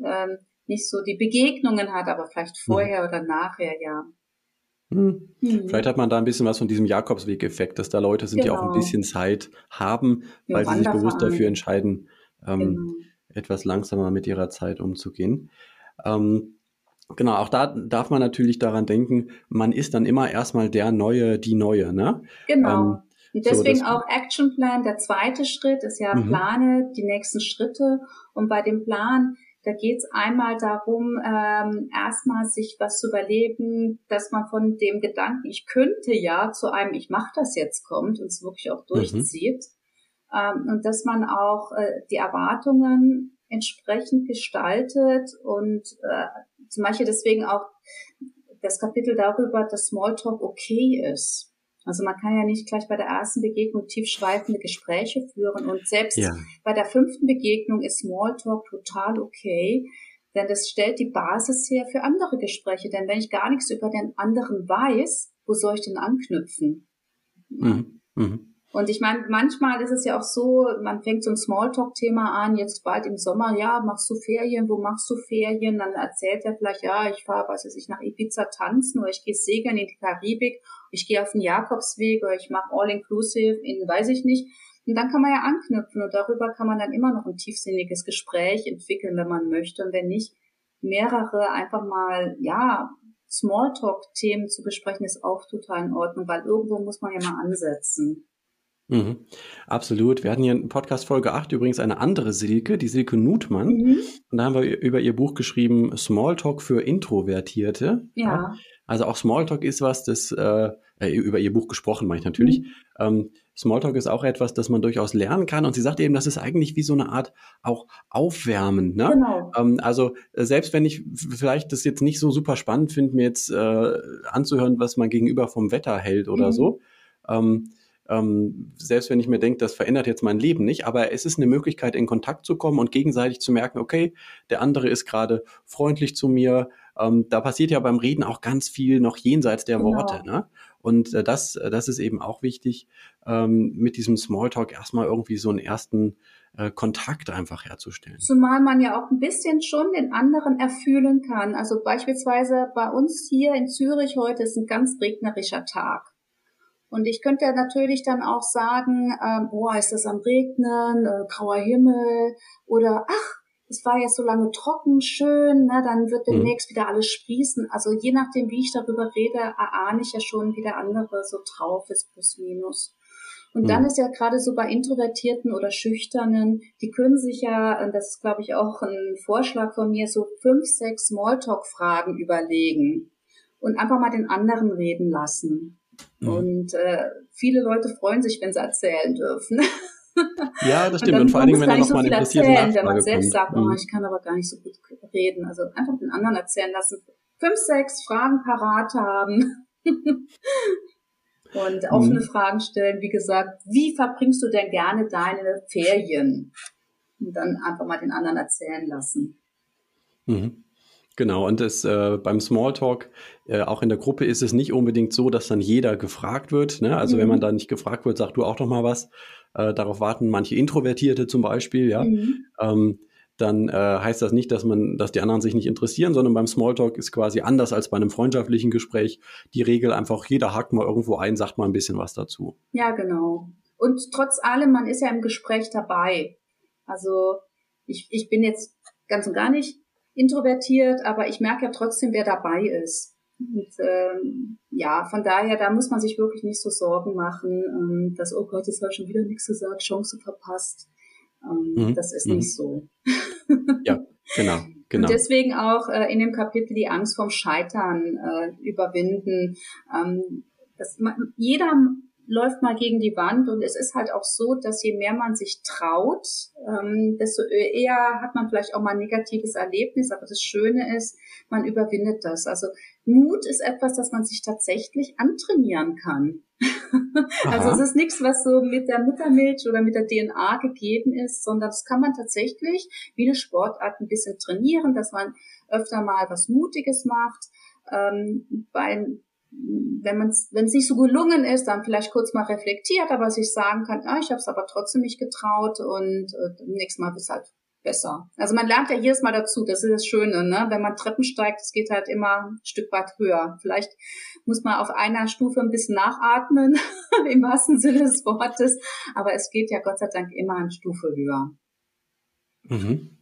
ähm, nicht so die Begegnungen hat, aber vielleicht vorher mhm. oder nachher, ja. Hm. Mhm. Vielleicht hat man da ein bisschen was von diesem Jakobsweg-Effekt, dass da Leute sind, genau. die auch ein genau. bisschen Zeit haben, weil sie sich bewusst dafür entscheiden, ähm, genau. etwas langsamer mit ihrer Zeit umzugehen. Ähm, genau, auch da darf man natürlich daran denken, man ist dann immer erstmal der Neue, die Neue, ne? Genau. Ähm, und deswegen so, auch Action Plan, der zweite Schritt ist ja, mhm. plane die nächsten Schritte. Und bei dem Plan da geht es einmal darum, ähm, erstmal sich was zu überleben, dass man von dem Gedanken, ich könnte ja, zu einem, ich mache das jetzt kommt und es wirklich auch mhm. durchzieht. Mhm. Ähm, und dass man auch äh, die Erwartungen entsprechend gestaltet und äh, zum Beispiel deswegen auch das Kapitel darüber, dass Smalltalk okay ist. Also man kann ja nicht gleich bei der ersten Begegnung tiefschweifende Gespräche führen und selbst ja. bei der fünften Begegnung ist Smalltalk total okay, denn das stellt die Basis her für andere Gespräche. Denn wenn ich gar nichts über den anderen weiß, wo soll ich denn anknüpfen? Mhm. Mhm. Und ich meine, manchmal ist es ja auch so, man fängt so ein Smalltalk-Thema an, jetzt bald im Sommer, ja, machst du Ferien, wo machst du Ferien? Dann erzählt er vielleicht, ja, ich fahre, was weiß ich, nach Ibiza tanzen oder ich gehe segeln in die Karibik, ich gehe auf den Jakobsweg oder ich mache All-Inclusive in, weiß ich nicht. Und dann kann man ja anknüpfen und darüber kann man dann immer noch ein tiefsinniges Gespräch entwickeln, wenn man möchte. Und wenn nicht, mehrere einfach mal, ja, Smalltalk-Themen zu besprechen, ist auch total in Ordnung, weil irgendwo muss man ja mal ansetzen. Mhm. Absolut. Wir hatten hier in Podcast Folge 8 übrigens eine andere Silke, die Silke Nutmann. Mhm. Und da haben wir über ihr Buch geschrieben, Smalltalk für Introvertierte. Ja. Also auch Smalltalk ist was, das äh, äh über ihr Buch gesprochen, meine ich natürlich. Mhm. Ähm, Smalltalk ist auch etwas, das man durchaus lernen kann. Und sie sagt eben, das ist eigentlich wie so eine Art auch Aufwärmen. Ne? Genau. Ähm, also äh, selbst wenn ich vielleicht das jetzt nicht so super spannend finde, mir jetzt äh, anzuhören, was man gegenüber vom Wetter hält oder mhm. so. Ähm, ähm, selbst wenn ich mir denke, das verändert jetzt mein Leben nicht, aber es ist eine Möglichkeit, in Kontakt zu kommen und gegenseitig zu merken, okay, der andere ist gerade freundlich zu mir. Ähm, da passiert ja beim Reden auch ganz viel noch jenseits der genau. Worte. Ne? Und äh, das, äh, das ist eben auch wichtig, ähm, mit diesem Smalltalk erstmal irgendwie so einen ersten äh, Kontakt einfach herzustellen. Zumal man ja auch ein bisschen schon den anderen erfühlen kann. Also beispielsweise bei uns hier in Zürich heute ist ein ganz regnerischer Tag. Und ich könnte natürlich dann auch sagen, äh, boah, ist das am Regnen, äh, grauer Himmel oder ach, es war jetzt so lange trocken, schön, ne, dann wird mhm. demnächst mhm. wieder alles sprießen. Also je nachdem, wie ich darüber rede, erahne ich ja schon, wie der andere so drauf ist, plus minus. Und mhm. dann ist ja gerade so bei Introvertierten oder Schüchternen, die können sich ja, das ist glaube ich auch ein Vorschlag von mir, so fünf, sechs Smalltalk-Fragen überlegen und einfach mal den anderen reden lassen. Mhm. Und äh, viele Leute freuen sich, wenn sie erzählen dürfen. Ja, das stimmt. Und, und vor allen Dingen, wenn da noch so mal eine erzählen, Wenn man selbst sagt, oh, mhm. ich kann aber gar nicht so gut reden. Also einfach den anderen erzählen lassen. Fünf, sechs Fragen parat haben. und offene mhm. Fragen stellen. Wie gesagt, wie verbringst du denn gerne deine Ferien? Und dann einfach mal den anderen erzählen lassen. Mhm. Genau, und das, äh, beim Smalltalk, äh, auch in der Gruppe ist es nicht unbedingt so, dass dann jeder gefragt wird. Ne? Also mhm. wenn man da nicht gefragt wird, sag du auch doch mal was. Äh, darauf warten manche Introvertierte zum Beispiel, ja. Mhm. Ähm, dann äh, heißt das nicht, dass man, dass die anderen sich nicht interessieren, sondern beim Smalltalk ist quasi anders als bei einem freundschaftlichen Gespräch die Regel einfach, jeder hakt mal irgendwo ein, sagt mal ein bisschen was dazu. Ja, genau. Und trotz allem, man ist ja im Gespräch dabei. Also ich, ich bin jetzt ganz und gar nicht introvertiert, aber ich merke ja trotzdem, wer dabei ist. Und ähm, ja, von daher, da muss man sich wirklich nicht so Sorgen machen, ähm, dass, oh Gott, jetzt habe ich schon wieder nichts gesagt, Chance verpasst. Ähm, mhm. Das ist mhm. nicht so. ja, genau. Genau. Und deswegen auch äh, in dem Kapitel die Angst vom Scheitern äh, überwinden. Ähm, das, man, jeder läuft mal gegen die Wand und es ist halt auch so, dass je mehr man sich traut, ähm, desto eher hat man vielleicht auch mal ein negatives Erlebnis, aber das Schöne ist, man überwindet das. Also Mut ist etwas, das man sich tatsächlich antrainieren kann. also es ist nichts, was so mit der Muttermilch oder mit der DNA gegeben ist, sondern das kann man tatsächlich wie eine Sportart ein bisschen trainieren, dass man öfter mal was Mutiges macht. Ähm, bei wenn man wenn es nicht so gelungen ist, dann vielleicht kurz mal reflektiert, aber sich sagen kann, ah, ich habe es aber trotzdem nicht getraut und äh, nächstes Mal ist halt besser. Also man lernt ja jedes Mal dazu, das ist das Schöne, ne? Wenn man Treppen steigt, es geht halt immer ein Stück weit höher. Vielleicht muss man auf einer Stufe ein bisschen nachatmen, im wahrsten Sinne des Wortes, aber es geht ja Gott sei Dank immer eine Stufe höher. Mhm.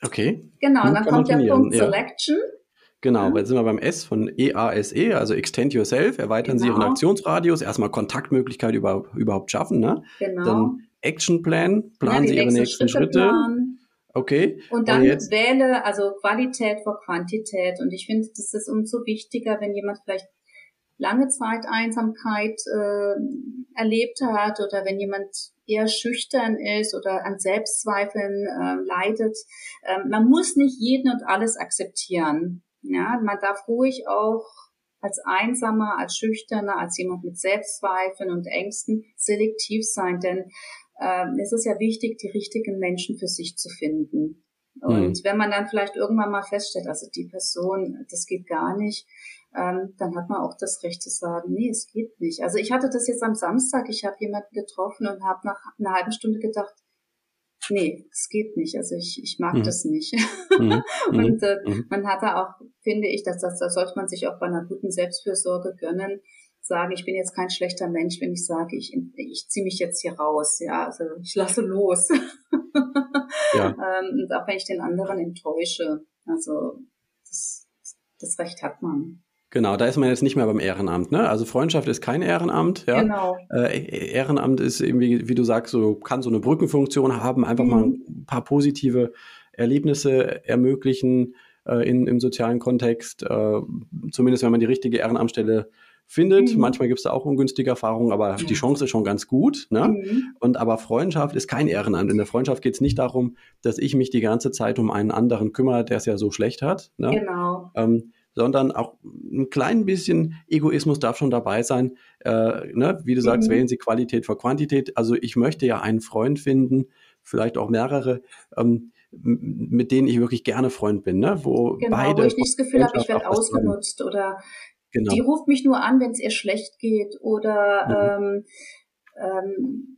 Okay. Genau, und dann kommt der Punkt ja. Selection. Genau, jetzt sind wir beim S von EASE, e, also Extend Yourself, erweitern genau. Sie Ihren genau. Aktionsradius, erstmal Kontaktmöglichkeit über, überhaupt schaffen, ne? Genau. Dann Action Plan, planen ja, Sie Ihre nächsten Schritte. Schritte. Okay. Und dann und jetzt? wähle also Qualität vor Quantität. Und ich finde, das ist umso wichtiger, wenn jemand vielleicht lange Zeit Einsamkeit äh, erlebt hat oder wenn jemand eher schüchtern ist oder an Selbstzweifeln äh, leidet. Ähm, man muss nicht jeden und alles akzeptieren. Ja, man darf ruhig auch als Einsamer, als Schüchterner, als jemand mit Selbstzweifeln und Ängsten selektiv sein, denn äh, es ist ja wichtig, die richtigen Menschen für sich zu finden. Und mhm. wenn man dann vielleicht irgendwann mal feststellt, also die Person, das geht gar nicht, ähm, dann hat man auch das Recht zu sagen, nee, es geht nicht. Also ich hatte das jetzt am Samstag, ich habe jemanden getroffen und habe nach einer halben Stunde gedacht, nee, es geht nicht. Also ich, ich mag mhm. das nicht. Mhm. und äh, mhm. man hat da auch, finde ich, dass das, da sollte man sich auch bei einer guten Selbstfürsorge gönnen, sagen, ich bin jetzt kein schlechter Mensch, wenn ich sage, ich, ich ziehe mich jetzt hier raus, ja, also ich lasse los. ja. ähm, und auch wenn ich den anderen enttäusche, also das, das Recht hat man. Genau, da ist man jetzt nicht mehr beim Ehrenamt, ne? Also Freundschaft ist kein Ehrenamt, ja. Genau. Äh, Ehrenamt ist irgendwie, wie du sagst, so kann so eine Brückenfunktion haben, einfach mhm. mal ein paar positive Erlebnisse ermöglichen, äh, in, im sozialen Kontext, äh, zumindest wenn man die richtige Ehrenamtsstelle findet. Mhm. Manchmal gibt es da auch ungünstige Erfahrungen, aber die Chance ist schon ganz gut. Ne? Mhm. Und aber Freundschaft ist kein Ehrenamt. In der Freundschaft geht es nicht darum, dass ich mich die ganze Zeit um einen anderen kümmere, der es ja so schlecht hat. Ne? Genau. Ähm, sondern auch ein klein bisschen Egoismus darf schon dabei sein. Äh, ne? Wie du sagst, mhm. wählen Sie Qualität vor Quantität. Also ich möchte ja einen Freund finden, vielleicht auch mehrere, ähm, mit denen ich wirklich gerne Freund bin, ne? wo genau, beide wo ich nicht das Gefühl habe, ich werde ausgenutzt oder Genau. Die ruft mich nur an, wenn es ihr schlecht geht oder mhm. ähm, ähm,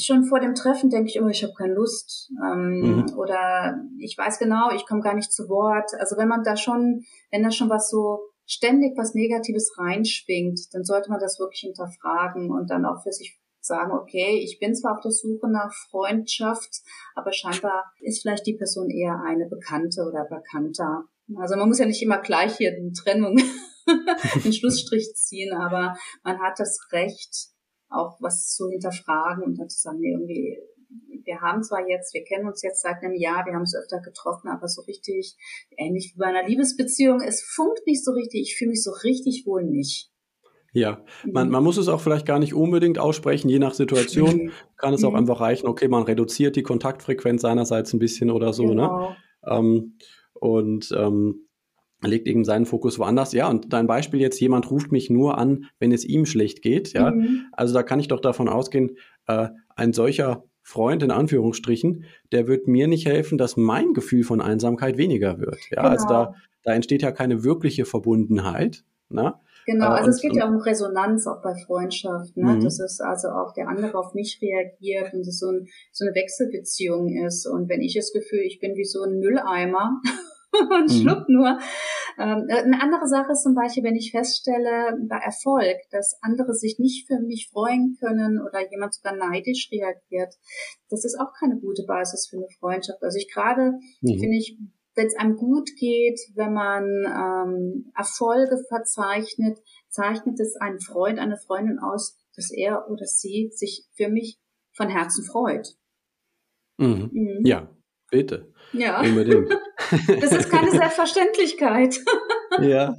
schon vor dem Treffen denke ich, oh, ich habe keine Lust ähm, mhm. oder ich weiß genau, ich komme gar nicht zu Wort. Also wenn man da schon, wenn da schon was so ständig was Negatives reinschwingt, dann sollte man das wirklich hinterfragen und dann auch für sich sagen, okay, ich bin zwar auf der Suche nach Freundschaft, aber scheinbar ist vielleicht die Person eher eine Bekannte oder Bekannter. Also man muss ja nicht immer gleich hier eine Trennung den Schlussstrich ziehen, aber man hat das Recht, auch was zu hinterfragen und dann zu sagen, nee, irgendwie, wir haben zwar jetzt, wir kennen uns jetzt seit einem Jahr, wir haben uns öfter getroffen, aber so richtig, ähnlich wie bei einer Liebesbeziehung, es funkt nicht so richtig, ich fühle mich so richtig wohl nicht. Ja, man, mhm. man muss es auch vielleicht gar nicht unbedingt aussprechen, je nach Situation mhm. kann es auch mhm. einfach reichen, okay, man reduziert die Kontaktfrequenz seinerseits ein bisschen oder so, ne? genau. ne? Ähm, und ähm, legt eben seinen Fokus woanders. Ja, und dein Beispiel jetzt, jemand ruft mich nur an, wenn es ihm schlecht geht. Ja, mhm. also da kann ich doch davon ausgehen, äh, ein solcher Freund in Anführungsstrichen, der wird mir nicht helfen, dass mein Gefühl von Einsamkeit weniger wird. Ja, genau. also da, da entsteht ja keine wirkliche Verbundenheit. Ne? Genau, äh, also und, es geht ja um Resonanz auch bei Freundschaft, ne? Mhm. Das ist also auch der andere auf mich reagiert und es so, ein, so eine Wechselbeziehung ist. Und wenn ich das Gefühl, ich bin wie so ein Mülleimer und mhm. schluckt nur. Ähm, äh, eine andere Sache ist zum Beispiel, wenn ich feststelle bei Erfolg, dass andere sich nicht für mich freuen können oder jemand sogar neidisch reagiert. Das ist auch keine gute Basis für eine Freundschaft. Also ich gerade mhm. finde ich, wenn es einem gut geht, wenn man ähm, Erfolge verzeichnet, zeichnet es einen Freund, eine Freundin aus, dass er oder sie sich für mich von Herzen freut. Mhm. Mhm. Ja, bitte. Ja. Unbedingt. Das ist keine Selbstverständlichkeit. Ja.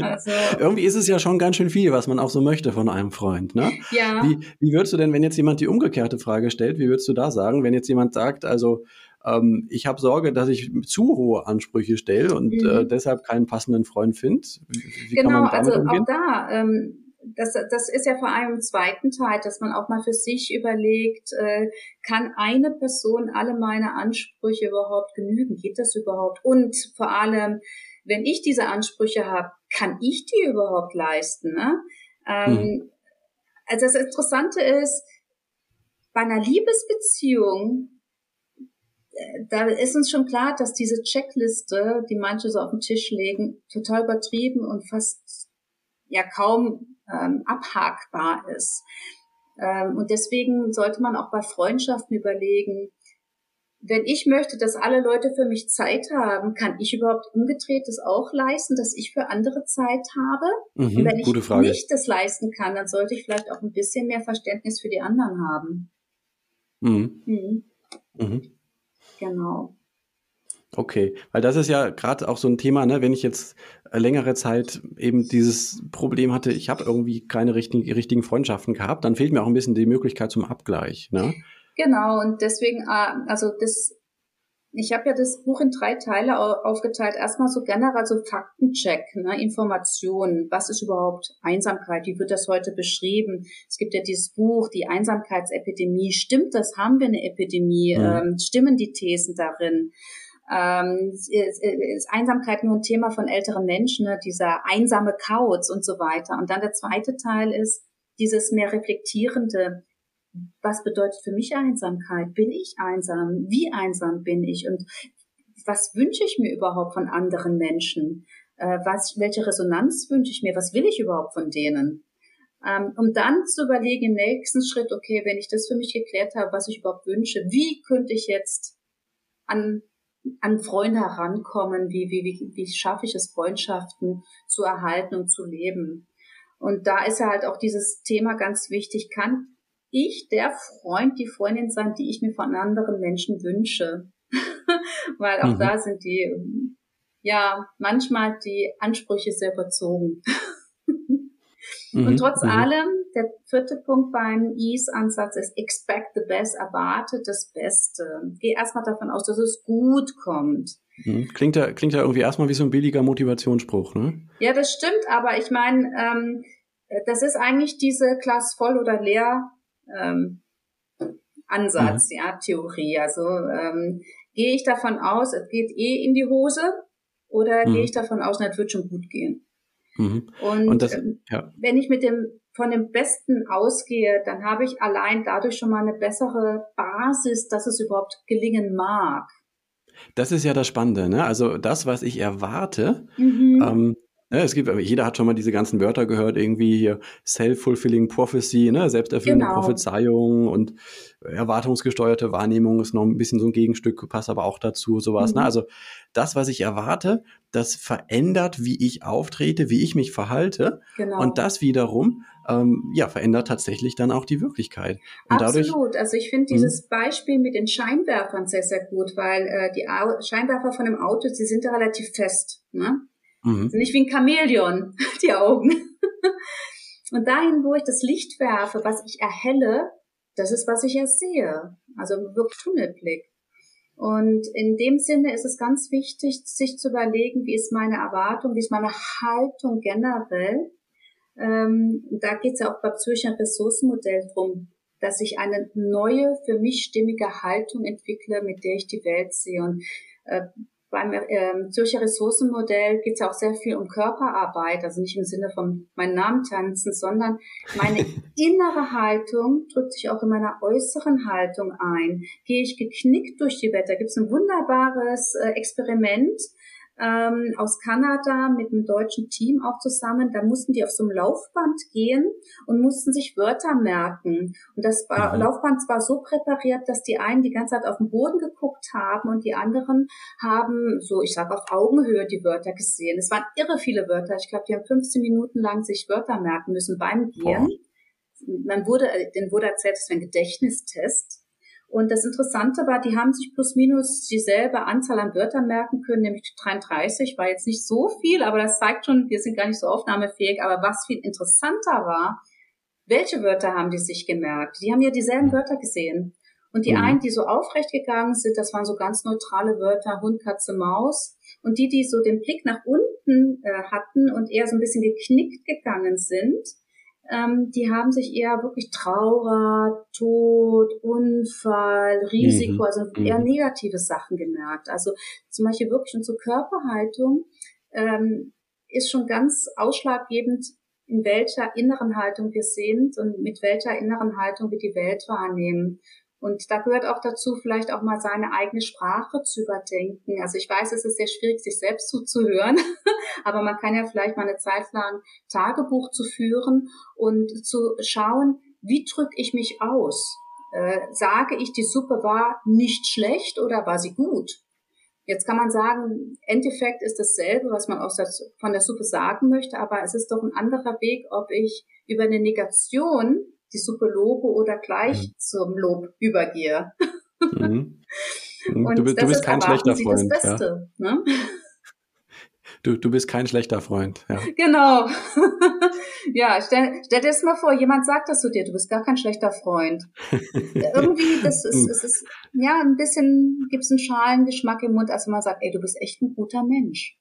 Also. Irgendwie ist es ja schon ganz schön viel, was man auch so möchte von einem Freund, ne? Ja. Wie, wie würdest du denn, wenn jetzt jemand die umgekehrte Frage stellt, wie würdest du da sagen, wenn jetzt jemand sagt, also ähm, ich habe Sorge, dass ich zu hohe Ansprüche stelle und mhm. äh, deshalb keinen passenden Freund finde? Genau, also umgehen? auch da. Ähm das, das ist ja vor allem im zweiten Teil, dass man auch mal für sich überlegt, äh, kann eine Person alle meine Ansprüche überhaupt genügen? Geht das überhaupt? Und vor allem, wenn ich diese Ansprüche habe, kann ich die überhaupt leisten? Ne? Ähm, mhm. Also das Interessante ist, bei einer Liebesbeziehung, äh, da ist uns schon klar, dass diese Checkliste, die manche so auf den Tisch legen, total übertrieben und fast ja kaum ähm, abhakbar ist. Ähm, und deswegen sollte man auch bei Freundschaften überlegen, wenn ich möchte, dass alle Leute für mich Zeit haben, kann ich überhaupt umgedreht das auch leisten, dass ich für andere Zeit habe? Mhm, und wenn ich Frage. nicht das leisten kann, dann sollte ich vielleicht auch ein bisschen mehr Verständnis für die anderen haben. Mhm. Mhm. Mhm. Genau. Okay, weil das ist ja gerade auch so ein Thema, ne, wenn ich jetzt längere Zeit eben dieses Problem hatte, ich habe irgendwie keine richtigen, richtigen Freundschaften gehabt, dann fehlt mir auch ein bisschen die Möglichkeit zum Abgleich. Ne? Genau, und deswegen, äh, also das, ich habe ja das Buch in drei Teile aufgeteilt. Erstmal so generell so Faktencheck, ne, Informationen. Was ist überhaupt Einsamkeit? Wie wird das heute beschrieben? Es gibt ja dieses Buch, die Einsamkeitsepidemie. Stimmt das? Haben wir eine Epidemie? Mhm. Ähm, stimmen die Thesen darin? Ähm, ist, ist Einsamkeit nur ein Thema von älteren Menschen, ne? dieser einsame Kauz und so weiter. Und dann der zweite Teil ist dieses mehr reflektierende, was bedeutet für mich Einsamkeit? Bin ich einsam? Wie einsam bin ich? Und was wünsche ich mir überhaupt von anderen Menschen? Äh, was, welche Resonanz wünsche ich mir? Was will ich überhaupt von denen? Ähm, um dann zu überlegen im nächsten Schritt, okay, wenn ich das für mich geklärt habe, was ich überhaupt wünsche, wie könnte ich jetzt an an Freunde herankommen, wie, wie, wie, wie schaffe ich es, Freundschaften zu erhalten und zu leben. Und da ist ja halt auch dieses Thema ganz wichtig, kann ich der Freund, die Freundin sein, die ich mir von anderen Menschen wünsche? weil auch mhm. da sind die, ja, manchmal die Ansprüche sehr überzogen. Mhm. Und trotz mhm. allem, der vierte Punkt beim Ease-Ansatz ist expect the best, erwarte das Beste. Geh erstmal davon aus, dass es gut kommt. Mhm. Klingt ja, klingt ja irgendwie erstmal wie so ein billiger Motivationsspruch, ne? Ja, das stimmt, aber ich meine, ähm, das ist eigentlich diese Glas voll oder leer ähm, Ansatz, mhm. ja, Theorie. Also ähm, gehe ich davon aus, es geht eh in die Hose oder mhm. gehe ich davon aus, es wird schon gut gehen. Mhm. Und, Und das, ähm, ja. wenn ich mit dem von dem Besten ausgehe, dann habe ich allein dadurch schon mal eine bessere Basis, dass es überhaupt gelingen mag. Das ist ja das Spannende, ne? Also das, was ich erwarte, mhm. ähm, Ne, es gibt, jeder hat schon mal diese ganzen Wörter gehört, irgendwie hier Self-Fulfilling Prophecy, ne, selbsterfüllende genau. Prophezeiung und erwartungsgesteuerte Wahrnehmung ist noch ein bisschen so ein Gegenstück, passt aber auch dazu, sowas. Ne? Mhm. Ne? Also das, was ich erwarte, das verändert, wie ich auftrete, wie ich mich verhalte. Genau. Und das wiederum, ähm, ja, verändert tatsächlich dann auch die Wirklichkeit. Und Absolut. Dadurch, also ich finde dieses hm? Beispiel mit den Scheinwerfern sehr, sehr gut, weil äh, die Au Scheinwerfer von einem Auto, die sind ja relativ fest. Ne? Mhm. Sind nicht wie ein Chamäleon, die Augen. Und dahin, wo ich das Licht werfe, was ich erhelle, das ist, was ich ersehe. Also wirklich Tunnelblick. Und in dem Sinne ist es ganz wichtig, sich zu überlegen, wie ist meine Erwartung, wie ist meine Haltung generell. Ähm, da geht es ja auch beim Zürcher Ressourcenmodell drum, dass ich eine neue, für mich stimmige Haltung entwickle, mit der ich die Welt sehe. Und äh, beim ähm, Zürcher Ressourcenmodell geht es ja auch sehr viel um Körperarbeit, also nicht im Sinne von meinen Namen tanzen, sondern meine innere Haltung drückt sich auch in meiner äußeren Haltung ein. Gehe ich geknickt durch die Welt? Da gibt es ein wunderbares äh, Experiment, ähm, aus Kanada mit einem deutschen Team auch zusammen. Da mussten die auf so einem Laufband gehen und mussten sich Wörter merken. Und das war, mhm. Laufband war so präpariert, dass die einen die ganze Zeit auf den Boden geguckt haben und die anderen haben so, ich sag auf Augenhöhe die Wörter gesehen. Es waren irre viele Wörter. Ich glaube, die haben 15 Minuten lang sich Wörter merken müssen beim Gehen. Man wurde, äh, denen wurde erzählt, es wäre ein Gedächtnistest. Und das Interessante war, die haben sich plus minus dieselbe Anzahl an Wörtern merken können, nämlich 33, war jetzt nicht so viel, aber das zeigt schon, wir sind gar nicht so aufnahmefähig. Aber was viel interessanter war, welche Wörter haben die sich gemerkt? Die haben ja dieselben Wörter gesehen. Und die mhm. einen, die so aufrecht gegangen sind, das waren so ganz neutrale Wörter, Hund, Katze, Maus. Und die, die so den Blick nach unten äh, hatten und eher so ein bisschen geknickt gegangen sind, ähm, die haben sich eher wirklich Trauer, Tod, Unfall, Risiko, mhm. also eher mhm. negative Sachen gemerkt. Also zum Beispiel wirklich unsere Körperhaltung ähm, ist schon ganz ausschlaggebend, in welcher inneren Haltung wir sind und mit welcher inneren Haltung wir die Welt wahrnehmen. Und da gehört auch dazu, vielleicht auch mal seine eigene Sprache zu überdenken. Also ich weiß, es ist sehr schwierig, sich selbst zuzuhören, aber man kann ja vielleicht mal eine Zeit lang Tagebuch zu führen und zu schauen, wie drücke ich mich aus? Äh, sage ich, die Suppe war nicht schlecht oder war sie gut? Jetzt kann man sagen, Endeffekt ist dasselbe, was man aus der, von der Suppe sagen möchte, aber es ist doch ein anderer Weg, ob ich über eine Negation die Suppe lobe oder gleich mhm. zum Lob übergehe. Mhm. Und du, du bist kein schlechter Freund. Das Beste, ja. ne? Du, du bist kein schlechter Freund. Ja. Genau. ja, stell, stell dir das mal vor, jemand sagt das zu dir, du bist gar kein schlechter Freund. Irgendwie, das ist, es ist, ja, ein bisschen, gibt es einen schalen Geschmack im Mund, als man sagt, ey, du bist echt ein guter Mensch.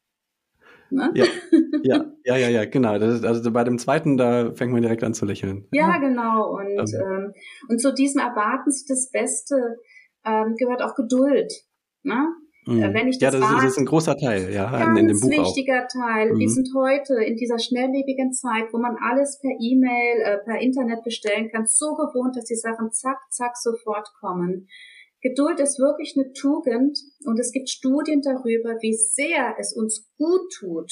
Ne? Ja, ja, ja, ja, ja, genau. Ist, also bei dem zweiten, da fängt man direkt an zu lächeln. Ja, genau. Und, also. ähm, und zu diesem Erwarten sich das Beste ähm, gehört auch Geduld. Ne? Mhm. Wenn ich das ja, das, ist, das ist ein großer Teil, ja, ganz in dem Buch wichtiger auch. Teil. Mhm. Wir sind heute in dieser schnelllebigen Zeit, wo man alles per E-Mail, äh, per Internet bestellen kann, so gewohnt, dass die Sachen zack, zack sofort kommen. Geduld ist wirklich eine Tugend und es gibt Studien darüber, wie sehr es uns gut tut,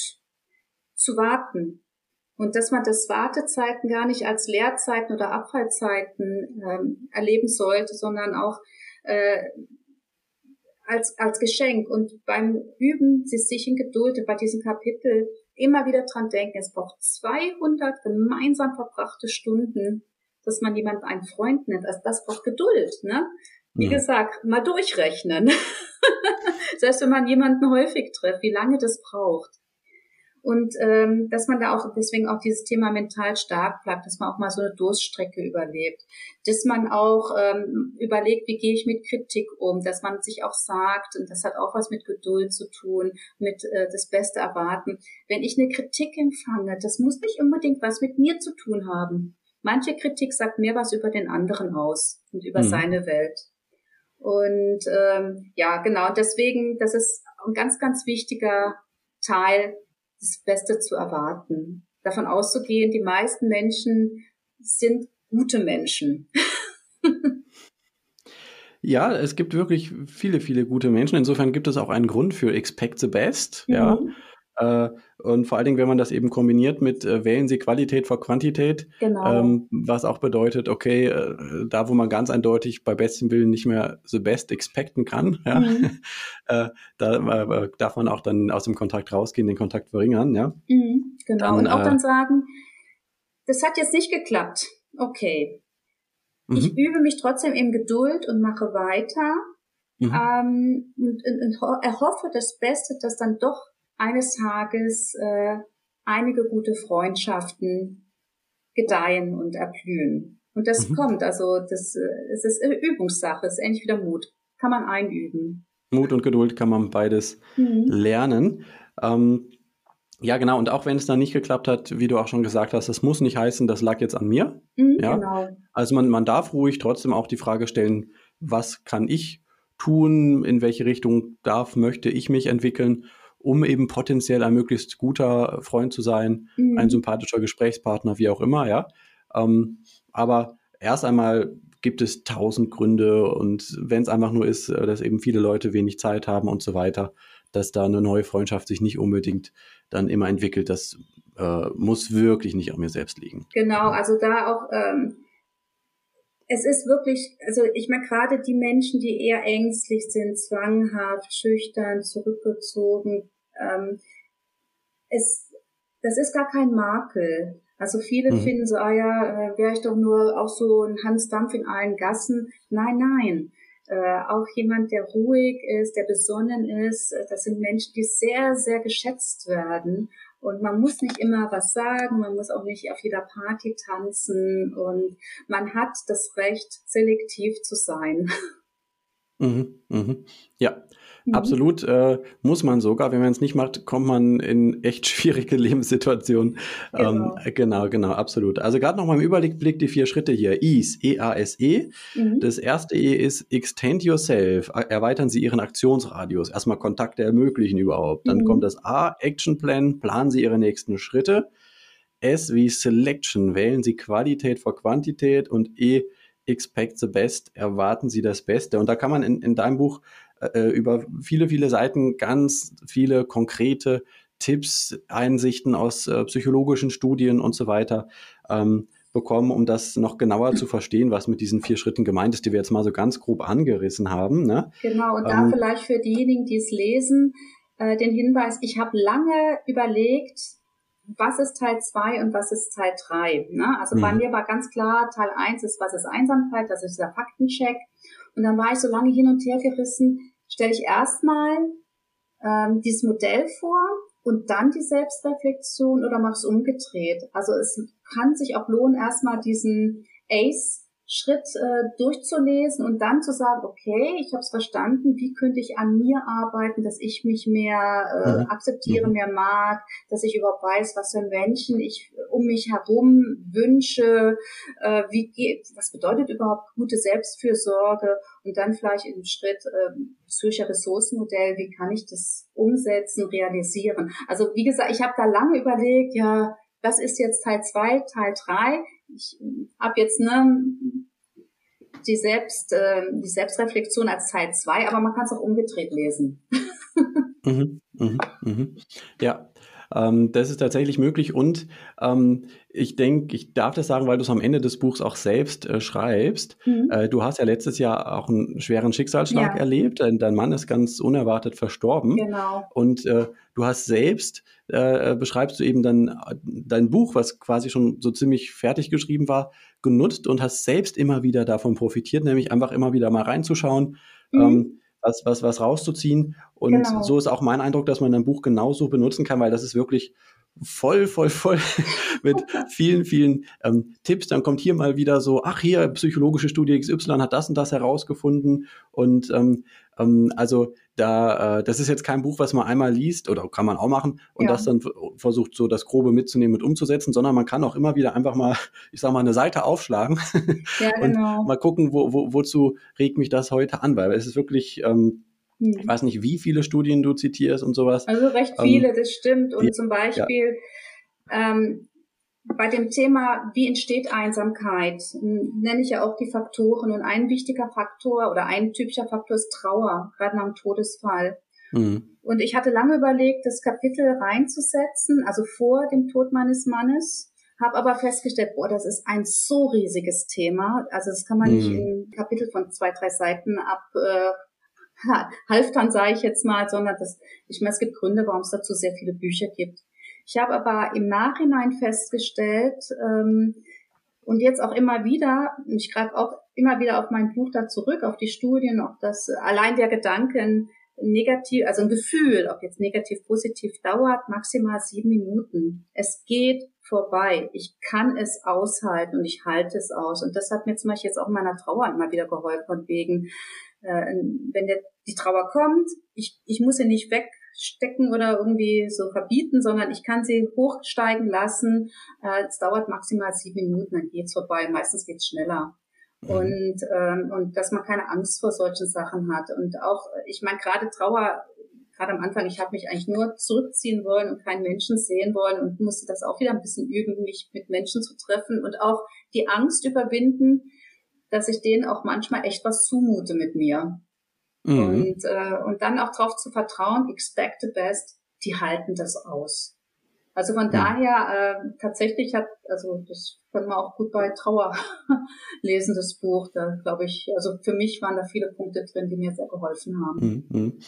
zu warten. Und dass man das Wartezeiten gar nicht als Leerzeiten oder Abfallzeiten ähm, erleben sollte, sondern auch äh, als, als Geschenk. Und beim Üben sich in Geduld bei diesem Kapitel immer wieder dran denken, es braucht 200 gemeinsam verbrachte Stunden, dass man jemanden einen Freund nennt. Also das braucht Geduld, ne? Wie ja. gesagt, mal durchrechnen. Selbst wenn man jemanden häufig trifft, wie lange das braucht. Und ähm, dass man da auch deswegen auch dieses Thema mental stark bleibt, dass man auch mal so eine Durststrecke überlebt, dass man auch ähm, überlegt, wie gehe ich mit Kritik um, dass man sich auch sagt, und das hat auch was mit Geduld zu tun, mit äh, das Beste erwarten. Wenn ich eine Kritik empfange, das muss nicht unbedingt was mit mir zu tun haben. Manche Kritik sagt mehr was über den anderen aus und über mhm. seine Welt. Und ähm, ja, genau, deswegen, das ist ein ganz, ganz wichtiger Teil das Beste zu erwarten. Davon auszugehen, die meisten Menschen sind gute Menschen. ja, es gibt wirklich viele, viele gute Menschen. Insofern gibt es auch einen Grund für Expect the Best. Mhm. Ja. Äh, und vor allen Dingen, wenn man das eben kombiniert mit äh, wählen Sie Qualität vor Quantität, genau. ähm, was auch bedeutet, okay, äh, da wo man ganz eindeutig bei bestem Willen nicht mehr the best expecten kann, ja, mhm. äh, da äh, darf man auch dann aus dem Kontakt rausgehen, den Kontakt verringern, ja. Mhm, genau. Dann, und auch dann sagen, das hat jetzt nicht geklappt. Okay. Mhm. Ich übe mich trotzdem in Geduld und mache weiter. Mhm. Ähm, und, und, und erhoffe das Beste, dass dann doch eines Tages äh, einige gute Freundschaften gedeihen und erblühen. Und das mhm. kommt, also das, äh, es ist Übungssache, es ist ähnlich wie der Mut. Kann man einüben. Mut und Geduld kann man beides mhm. lernen. Ähm, ja, genau. Und auch wenn es dann nicht geklappt hat, wie du auch schon gesagt hast, das muss nicht heißen, das lag jetzt an mir. Mhm, ja? Genau. Also man, man darf ruhig trotzdem auch die Frage stellen, was kann ich tun? In welche Richtung darf, möchte ich mich entwickeln? Um eben potenziell ein möglichst guter Freund zu sein, mhm. ein sympathischer Gesprächspartner, wie auch immer, ja. Ähm, aber erst einmal gibt es tausend Gründe und wenn es einfach nur ist, äh, dass eben viele Leute wenig Zeit haben und so weiter, dass da eine neue Freundschaft sich nicht unbedingt dann immer entwickelt, das äh, muss wirklich nicht an mir selbst liegen. Genau, also da auch ähm, es ist wirklich, also ich meine gerade die Menschen, die eher ängstlich sind, zwanghaft, schüchtern, zurückgezogen, ähm, es, das ist gar kein Makel. Also viele mhm. finden so, ah ja, äh, wäre ich doch nur auch so ein Hans Dampf in allen Gassen. Nein, nein. Äh, auch jemand, der ruhig ist, der besonnen ist, äh, das sind Menschen, die sehr, sehr geschätzt werden. Und man muss nicht immer was sagen, man muss auch nicht auf jeder Party tanzen und man hat das Recht, selektiv zu sein. Mhm, mhm. Ja, Mhm. Absolut, äh, muss man sogar. Wenn man es nicht macht, kommt man in echt schwierige Lebenssituationen. Genau, ähm, genau, genau, absolut. Also gerade noch mal im Überblick die vier Schritte hier. EASE, E-A-S-E. Mhm. Das erste E ist Extend Yourself. Erweitern Sie Ihren Aktionsradius. Erstmal Kontakte ermöglichen überhaupt. Dann mhm. kommt das A, Action Plan. Planen Sie Ihre nächsten Schritte. S wie Selection. Wählen Sie Qualität vor Quantität. Und E, Expect the Best. Erwarten Sie das Beste. Und da kann man in, in deinem Buch äh, über viele, viele Seiten ganz viele konkrete Tipps, Einsichten aus äh, psychologischen Studien und so weiter ähm, bekommen, um das noch genauer zu verstehen, was mit diesen vier Schritten gemeint ist, die wir jetzt mal so ganz grob angerissen haben. Ne? Genau, und da ähm, vielleicht für diejenigen, die es lesen, äh, den Hinweis, ich habe lange überlegt, was ist Teil 2 und was ist Teil 3. Ne? Also bei mhm. mir war ganz klar, Teil 1 ist, was ist Einsamkeit, das ist der Faktencheck. Und dann war ich so lange hin und her gerissen, stelle ich erstmal ähm, dieses Modell vor und dann die Selbstreflexion oder mach es umgedreht. Also es kann sich auch lohnen, erstmal diesen Ace Schritt äh, durchzulesen und dann zu sagen, okay, ich habe es verstanden, wie könnte ich an mir arbeiten, dass ich mich mehr äh, mhm. akzeptiere, mhm. mehr mag, dass ich überhaupt weiß, was für Menschen ich um mich herum wünsche, äh, wie geht, was bedeutet überhaupt gute Selbstfürsorge und dann vielleicht im Schritt äh, Zürcher Ressourcenmodell, wie kann ich das umsetzen, realisieren. Also wie gesagt, ich habe da lange überlegt, ja, das ist jetzt Teil zwei, Teil drei. Ich habe jetzt ne, die Selbst, äh, die Selbstreflexion als Teil zwei, aber man kann es auch umgedreht lesen. mhm, mhm, mhm. Ja, ähm, das ist tatsächlich möglich und ähm, ich denke, ich darf das sagen, weil du es am Ende des Buchs auch selbst äh, schreibst. Mhm. Äh, du hast ja letztes Jahr auch einen schweren Schicksalsschlag ja. erlebt. Dein Mann ist ganz unerwartet verstorben. Genau. Und äh, du hast selbst, äh, beschreibst du eben dann äh, dein Buch, was quasi schon so ziemlich fertig geschrieben war, genutzt und hast selbst immer wieder davon profitiert, nämlich einfach immer wieder mal reinzuschauen. Mhm. Ähm, was, was, was rauszuziehen. Und genau. so ist auch mein Eindruck, dass man ein Buch genauso benutzen kann, weil das ist wirklich voll, voll, voll mit vielen, vielen ähm, Tipps. Dann kommt hier mal wieder so, ach hier, psychologische Studie XY hat das und das herausgefunden. Und ähm, ähm, also da, äh, das ist jetzt kein Buch, was man einmal liest oder kann man auch machen und ja. das dann versucht so das Grobe mitzunehmen und umzusetzen, sondern man kann auch immer wieder einfach mal, ich sag mal, eine Seite aufschlagen ja, genau. und mal gucken, wo, wo, wozu regt mich das heute an, weil es ist wirklich ähm, hm. ich weiß nicht, wie viele Studien du zitierst und sowas. Also recht viele, ähm, das stimmt. Und ja, zum Beispiel ähm, bei dem Thema, wie entsteht Einsamkeit, nenne ich ja auch die Faktoren. Und ein wichtiger Faktor oder ein typischer Faktor ist Trauer, gerade nach dem Todesfall. Mhm. Und ich hatte lange überlegt, das Kapitel reinzusetzen, also vor dem Tod meines Mannes, habe aber festgestellt, boah, das ist ein so riesiges Thema. Also das kann man mhm. nicht in Kapitel von zwei, drei Seiten ab äh, halftern, sage ich jetzt mal, sondern das, ich meine, es gibt Gründe, warum es dazu sehr viele Bücher gibt. Ich habe aber im Nachhinein festgestellt ähm, und jetzt auch immer wieder, ich greife auch immer wieder auf mein Buch da zurück, auf die Studien, ob das allein der Gedanken negativ, also ein Gefühl, ob jetzt negativ, positiv dauert, maximal sieben Minuten. Es geht vorbei. Ich kann es aushalten und ich halte es aus. Und das hat mir zum Beispiel jetzt auch in meiner Trauer immer wieder geholfen, wegen, äh, wenn der, die Trauer kommt, ich, ich muss sie nicht wegstecken oder irgendwie so verbieten, sondern ich kann sie hochsteigen lassen. Äh, es dauert maximal sieben Minuten, dann geht's vorbei. Meistens geht's schneller. Mhm. Und, ähm, und dass man keine Angst vor solchen Sachen hat. Und auch, ich meine, gerade Trauer, gerade am Anfang, ich habe mich eigentlich nur zurückziehen wollen und keinen Menschen sehen wollen und musste das auch wieder ein bisschen üben, mich mit Menschen zu treffen und auch die Angst überwinden, dass ich denen auch manchmal echt was zumute mit mir. Mhm. Und, äh, und dann auch darauf zu vertrauen, expect the best, die halten das aus. Also von mhm. daher äh, tatsächlich hat, also das können wir auch gut bei Trauer lesen, das Buch. Da glaube ich, also für mich waren da viele Punkte drin, die mir sehr geholfen haben. Mhm. mhm.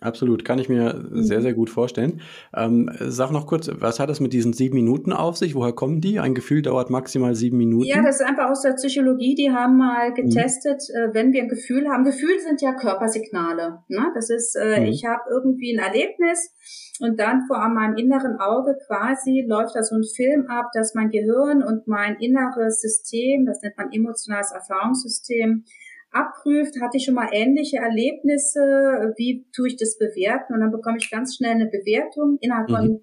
Absolut, kann ich mir sehr, mhm. sehr gut vorstellen. Ähm, sag noch kurz, was hat das mit diesen sieben Minuten auf sich? Woher kommen die? Ein Gefühl dauert maximal sieben Minuten. Ja, das ist einfach aus der Psychologie. Die haben mal mhm. getestet, mhm. wenn wir ein Gefühl haben. Gefühle sind ja Körpersignale. Ne? Das ist, äh, mhm. ich habe irgendwie ein Erlebnis und dann vor meinem inneren Auge quasi läuft da so ein Film ab, dass mein Gehirn und mein inneres System, das nennt man emotionales Erfahrungssystem, abprüft, hatte ich schon mal ähnliche Erlebnisse, wie tue ich das bewerten und dann bekomme ich ganz schnell eine Bewertung innerhalb mhm. von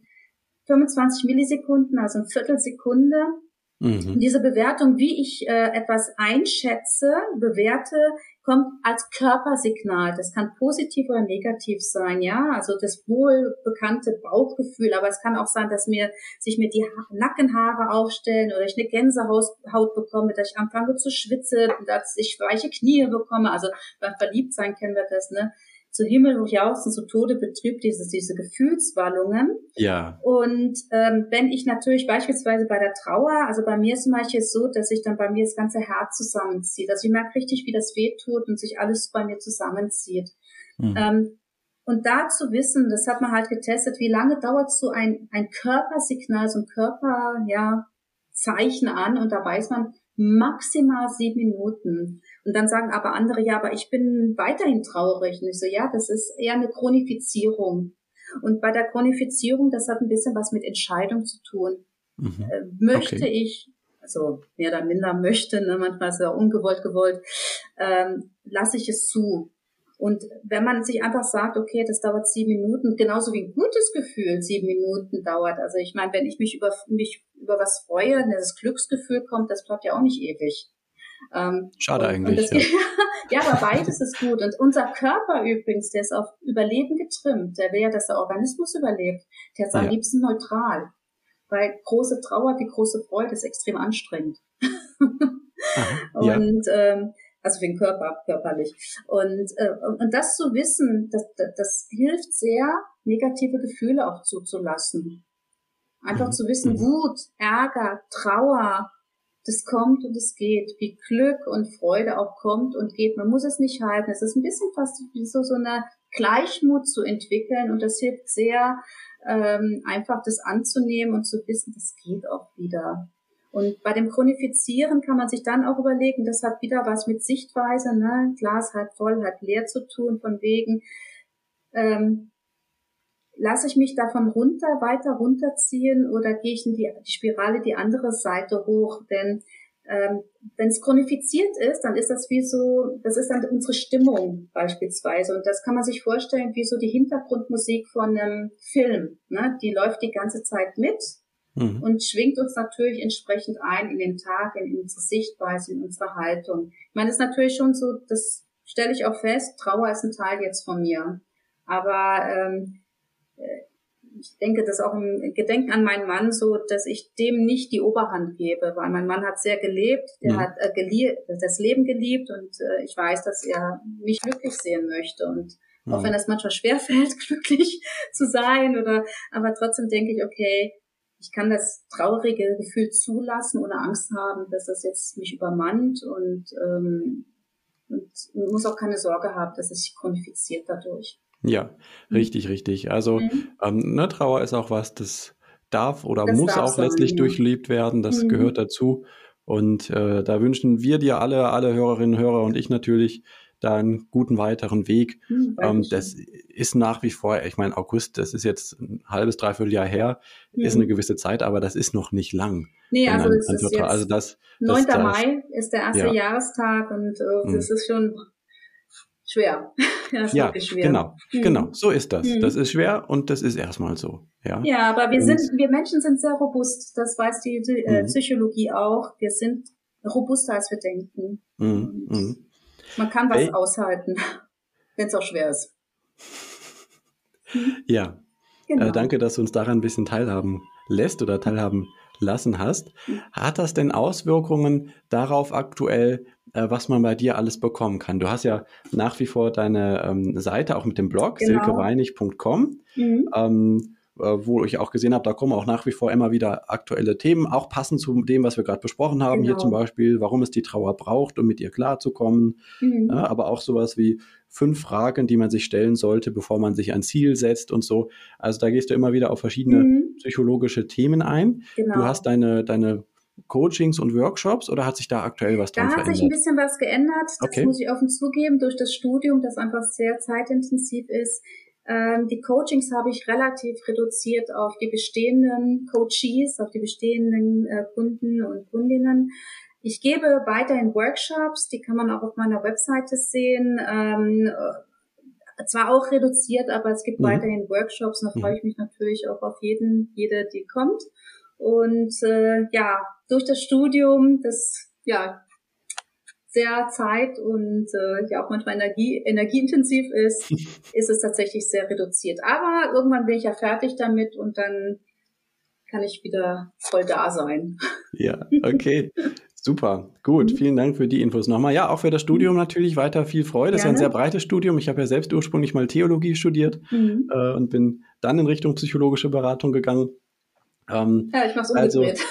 25 Millisekunden, also eine Viertelsekunde. Mhm. Diese Bewertung, wie ich äh, etwas einschätze, bewerte, kommt als Körpersignal. Das kann positiv oder negativ sein, ja. Also das wohlbekannte Bauchgefühl, aber es kann auch sein, dass mir sich mir die Nackenhaare aufstellen oder ich eine Gänsehaut bekomme, dass ich anfange zu schwitzen, dass ich weiche Knie bekomme. Also beim Verliebtsein kennen wir das, ne? Zu Himmel jauchzen, zu Tode betrübt, diese, diese Gefühlswallungen. Ja. Und ähm, wenn ich natürlich beispielsweise bei der Trauer, also bei mir ist Beispiel so, dass sich dann bei mir das ganze Herz zusammenzieht. Also ich merke richtig, wie das weh tut und sich alles bei mir zusammenzieht. Mhm. Ähm, und da zu wissen, das hat man halt getestet, wie lange dauert so ein, ein Körpersignal, so ein Körper, ja, Zeichen an und da weiß man maximal sieben Minuten. Und dann sagen aber andere, ja, aber ich bin weiterhin traurig. Und ich so, ja, das ist eher eine Chronifizierung. Und bei der Chronifizierung, das hat ein bisschen was mit Entscheidung zu tun. Mhm. Äh, möchte okay. ich, also mehr oder minder möchte, ne, manchmal ist es ja ungewollt gewollt, ähm, lasse ich es zu. Und wenn man sich einfach sagt, okay, das dauert sieben Minuten, genauso wie ein gutes Gefühl sieben Minuten dauert. Also ich meine, wenn ich mich über mich über was freue, das Glücksgefühl kommt, das bleibt ja auch nicht ewig. Ähm, Schade und, eigentlich. Und das, ja. ja, aber beides ist gut. Und unser Körper übrigens, der ist auf Überleben getrimmt. Der will ja, dass der Organismus überlebt. Der ist am ja. liebsten neutral. Weil große Trauer wie große Freude ist extrem anstrengend. Aha, ja. Und ähm, also für den Körper, körperlich. Und, äh, und das zu wissen, das, das, das hilft sehr, negative Gefühle auch zuzulassen. Einfach mhm. zu wissen. Wut, Ärger, Trauer, das kommt und es geht, wie Glück und Freude auch kommt und geht. Man muss es nicht halten. Es ist ein bisschen fast wie so, so eine Gleichmut zu entwickeln und das hilft sehr, ähm, einfach das anzunehmen und zu wissen, das geht auch wieder. Und bei dem Chronifizieren kann man sich dann auch überlegen, das hat wieder was mit Sichtweise, ne? Glas halb voll, halb leer zu tun, von wegen, ähm, lasse ich mich davon runter, weiter runterziehen oder gehe ich in die, die Spirale die andere Seite hoch? Denn ähm, wenn es chronifiziert ist, dann ist das wie so, das ist dann unsere Stimmung beispielsweise. Und das kann man sich vorstellen wie so die Hintergrundmusik von einem Film. Ne? Die läuft die ganze Zeit mit mhm. und schwingt uns natürlich entsprechend ein in den Tag, in unsere Sichtweise, in unsere Haltung. Ich meine, das ist natürlich schon so, das stelle ich auch fest, Trauer ist ein Teil jetzt von mir. Aber ähm, äh, ich denke das auch im Gedenken an meinen Mann so, dass ich dem nicht die Oberhand gebe, weil mein Mann hat sehr gelebt, der mhm. hat äh, gelie das Leben geliebt und äh, ich weiß, dass er mich glücklich sehen möchte und mhm. auch wenn es manchmal schwerfällt, glücklich zu sein oder, aber trotzdem denke ich, okay, ich kann das traurige Gefühl zulassen, ohne Angst haben, dass das jetzt mich übermannt und, ähm, und muss auch keine Sorge haben, dass es sich chronifiziert dadurch. Ja, mhm. richtig, richtig. Also mhm. ähm, ne, Trauer ist auch was, das darf oder das muss auch sein, letztlich ja. durchlebt werden. Das mhm. gehört dazu. Und äh, da wünschen wir dir alle, alle Hörerinnen und Hörer und ich natürlich da einen guten weiteren Weg. Mhm, ähm, das ist nach wie vor, ich meine, August, das ist jetzt ein halbes, dreiviertel Jahr her, mhm. ist eine gewisse Zeit, aber das ist noch nicht lang. Nee, also, das ist jetzt also das, 9. Das, Mai ist der erste ja. Jahrestag und äh, das mhm. ist schon schwer. das ja, schwer. genau, mhm. genau, so ist das. Mhm. Das ist schwer und das ist erstmal so. Ja, ja aber wir und sind, wir Menschen sind sehr robust. Das weiß die äh, mhm. Psychologie auch. Wir sind robuster als wir denken. Mhm. Man kann was hey. aushalten, wenn es auch schwer ist. Ja, genau. äh, danke, dass du uns daran ein bisschen teilhaben lässt oder teilhaben lassen hast. Mhm. Hat das denn Auswirkungen darauf aktuell, äh, was man bei dir alles bekommen kann. Du hast ja nach wie vor deine ähm, Seite auch mit dem Blog genau. silkeweinig.com. Mhm. Ähm, äh, wo ich auch gesehen habe, da kommen auch nach wie vor immer wieder aktuelle Themen, auch passend zu dem, was wir gerade besprochen haben. Genau. Hier zum Beispiel, warum es die Trauer braucht, um mit ihr klarzukommen. Mhm. Ja, aber auch sowas wie fünf Fragen, die man sich stellen sollte, bevor man sich ein Ziel setzt und so. Also da gehst du immer wieder auf verschiedene mhm. psychologische Themen ein. Genau. Du hast deine, deine Coachings und Workshops oder hat sich da aktuell was dran verändert? Da hat sich ein bisschen was geändert. Das okay. muss ich offen zugeben, durch das Studium, das einfach sehr zeitintensiv ist. Ähm, die Coachings habe ich relativ reduziert auf die bestehenden Coaches, auf die bestehenden äh, Kunden und Kundinnen. Ich gebe weiterhin Workshops, die kann man auch auf meiner Webseite sehen. Ähm, äh, zwar auch reduziert, aber es gibt mhm. weiterhin Workshops. Da freue ich mich natürlich auch auf jeden, jede, die kommt. Und äh, ja, durch das Studium, das ja sehr zeit- und äh, ja auch manchmal energie energieintensiv ist, ist es tatsächlich sehr reduziert. Aber irgendwann bin ich ja fertig damit und dann kann ich wieder voll da sein. Ja, okay. Super, gut. Mhm. Vielen Dank für die Infos nochmal. Ja, auch für das Studium natürlich weiter viel Freude. Das ist ja ein sehr breites Studium. Ich habe ja selbst ursprünglich mal Theologie studiert mhm. äh, und bin dann in Richtung psychologische Beratung gegangen. Ähm, ja, ich mache es umgedreht. Also,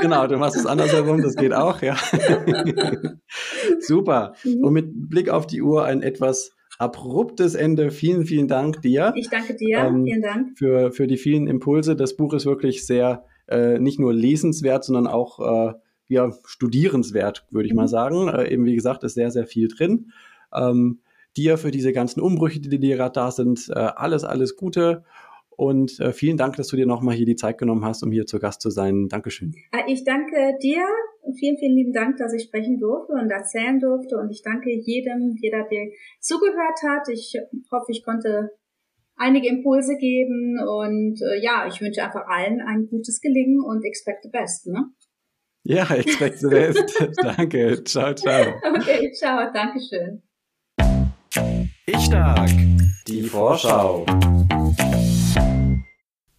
genau, du machst es andersherum, das geht auch, ja. Super. Mhm. Und mit Blick auf die Uhr ein etwas abruptes Ende. Vielen, vielen Dank dir. Ich danke dir. Ähm, vielen Dank. Für, für die vielen Impulse. Das Buch ist wirklich sehr, äh, nicht nur lesenswert, sondern auch äh, ja, studierenswert, würde ich mhm. mal sagen. Äh, eben wie gesagt, ist sehr, sehr viel drin. Ähm, dir für diese ganzen Umbrüche, die dir gerade da sind, äh, alles, alles Gute. Und äh, vielen Dank, dass du dir nochmal hier die Zeit genommen hast, um hier zu Gast zu sein. Dankeschön. Äh, ich danke dir. Vielen, vielen lieben Dank, dass ich sprechen durfte und erzählen durfte. Und ich danke jedem, jeder, der zugehört hat. Ich hoffe, ich konnte einige Impulse geben. Und äh, ja, ich wünsche einfach allen ein gutes Gelingen und expect the best. Ne? Ja, expect the best. danke. Ciao, ciao. Okay, ciao. Dankeschön. Ich stark. Die Vorschau.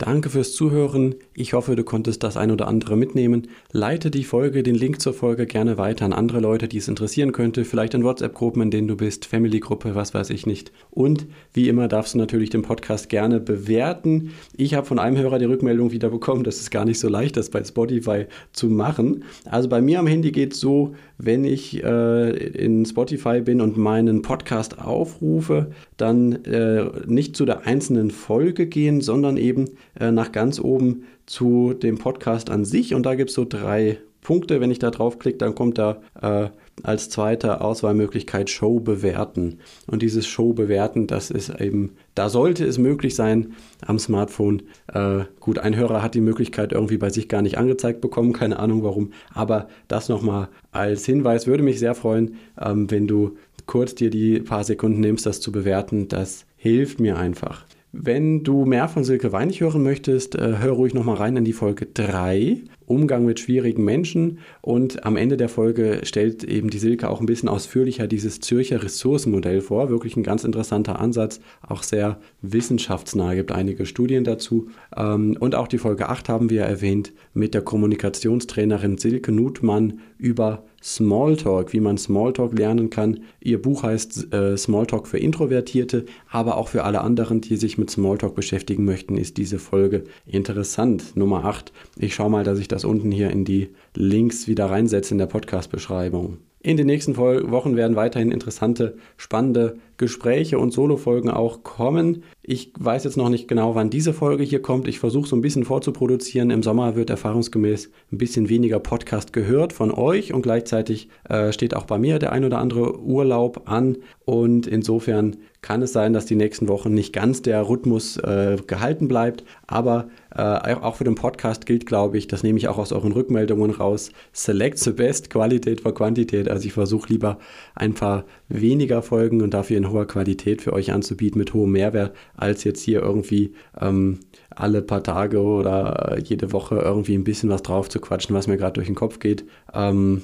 Danke fürs Zuhören. Ich hoffe, du konntest das ein oder andere mitnehmen. Leite die Folge, den Link zur Folge gerne weiter an andere Leute, die es interessieren könnte. Vielleicht in WhatsApp-Gruppen, in denen du bist, Family-Gruppe, was weiß ich nicht. Und wie immer darfst du natürlich den Podcast gerne bewerten. Ich habe von einem Hörer die Rückmeldung wieder bekommen, dass es gar nicht so leicht ist, bei Spotify zu machen. Also bei mir am Handy geht es so, wenn ich äh, in Spotify bin und meinen Podcast aufrufe, dann äh, nicht zu der einzelnen Folge gehen, sondern eben äh, nach ganz oben zu dem Podcast an sich. Und da gibt es so drei Punkte. Wenn ich da draufklicke, dann kommt da äh, als zweite Auswahlmöglichkeit Show bewerten. Und dieses Show bewerten, das ist eben, da sollte es möglich sein am Smartphone. Äh, gut, ein Hörer hat die Möglichkeit irgendwie bei sich gar nicht angezeigt bekommen, keine Ahnung warum. Aber das nochmal als Hinweis würde mich sehr freuen, ähm, wenn du kurz dir die paar Sekunden nimmst, das zu bewerten. Das hilft mir einfach. Wenn du mehr von Silke Weinig hören möchtest, äh, hör ruhig nochmal rein in die Folge 3, Umgang mit schwierigen Menschen. Und am Ende der Folge stellt eben die Silke auch ein bisschen ausführlicher dieses Zürcher Ressourcenmodell vor. Wirklich ein ganz interessanter Ansatz, auch sehr wissenschaftsnah, gibt einige Studien dazu. Ähm, und auch die Folge 8 haben wir erwähnt mit der Kommunikationstrainerin Silke Nutmann über Smalltalk, wie man Smalltalk lernen kann. Ihr Buch heißt äh, Smalltalk für Introvertierte, aber auch für alle anderen, die sich mit Smalltalk beschäftigen möchten, ist diese Folge interessant. Nummer 8. Ich schaue mal, dass ich das unten hier in die Links wieder reinsetze in der Podcast-Beschreibung. In den nächsten Wochen werden weiterhin interessante, spannende Gespräche und Solo-Folgen auch kommen. Ich weiß jetzt noch nicht genau, wann diese Folge hier kommt. Ich versuche so ein bisschen vorzuproduzieren. Im Sommer wird erfahrungsgemäß ein bisschen weniger Podcast gehört von euch und gleichzeitig äh, steht auch bei mir der ein oder andere Urlaub an. Und insofern kann es sein, dass die nächsten Wochen nicht ganz der Rhythmus äh, gehalten bleibt. Aber äh, auch für den Podcast gilt, glaube ich, das nehme ich auch aus euren Rückmeldungen raus. Select the best, Qualität vor Quantität. Also ich versuche lieber ein paar weniger Folgen und dafür in hoher Qualität für euch anzubieten mit hohem Mehrwert, als jetzt hier irgendwie ähm, alle paar Tage oder jede Woche irgendwie ein bisschen was drauf zu quatschen, was mir gerade durch den Kopf geht. Ähm,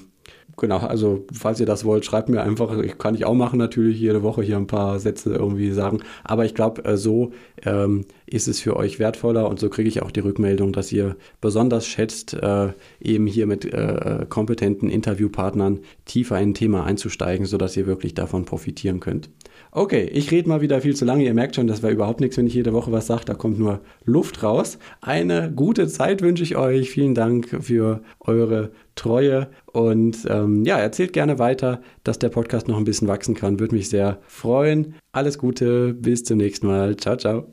genau, also falls ihr das wollt, schreibt mir einfach. Ich kann ich auch machen natürlich jede Woche hier ein paar Sätze irgendwie sagen. Aber ich glaube, äh, so ähm, ist es für euch wertvoller und so kriege ich auch die Rückmeldung, dass ihr besonders schätzt, äh, eben hier mit äh, kompetenten Interviewpartnern tiefer in ein Thema einzusteigen, sodass ihr wirklich davon profitieren könnt. Okay, ich rede mal wieder viel zu lange. Ihr merkt schon, das wäre überhaupt nichts, wenn ich jede Woche was sage. Da kommt nur Luft raus. Eine gute Zeit wünsche ich euch. Vielen Dank für eure Treue und ähm, ja, erzählt gerne weiter, dass der Podcast noch ein bisschen wachsen kann. Würde mich sehr freuen. Alles Gute, bis zum nächsten Mal. Ciao, ciao.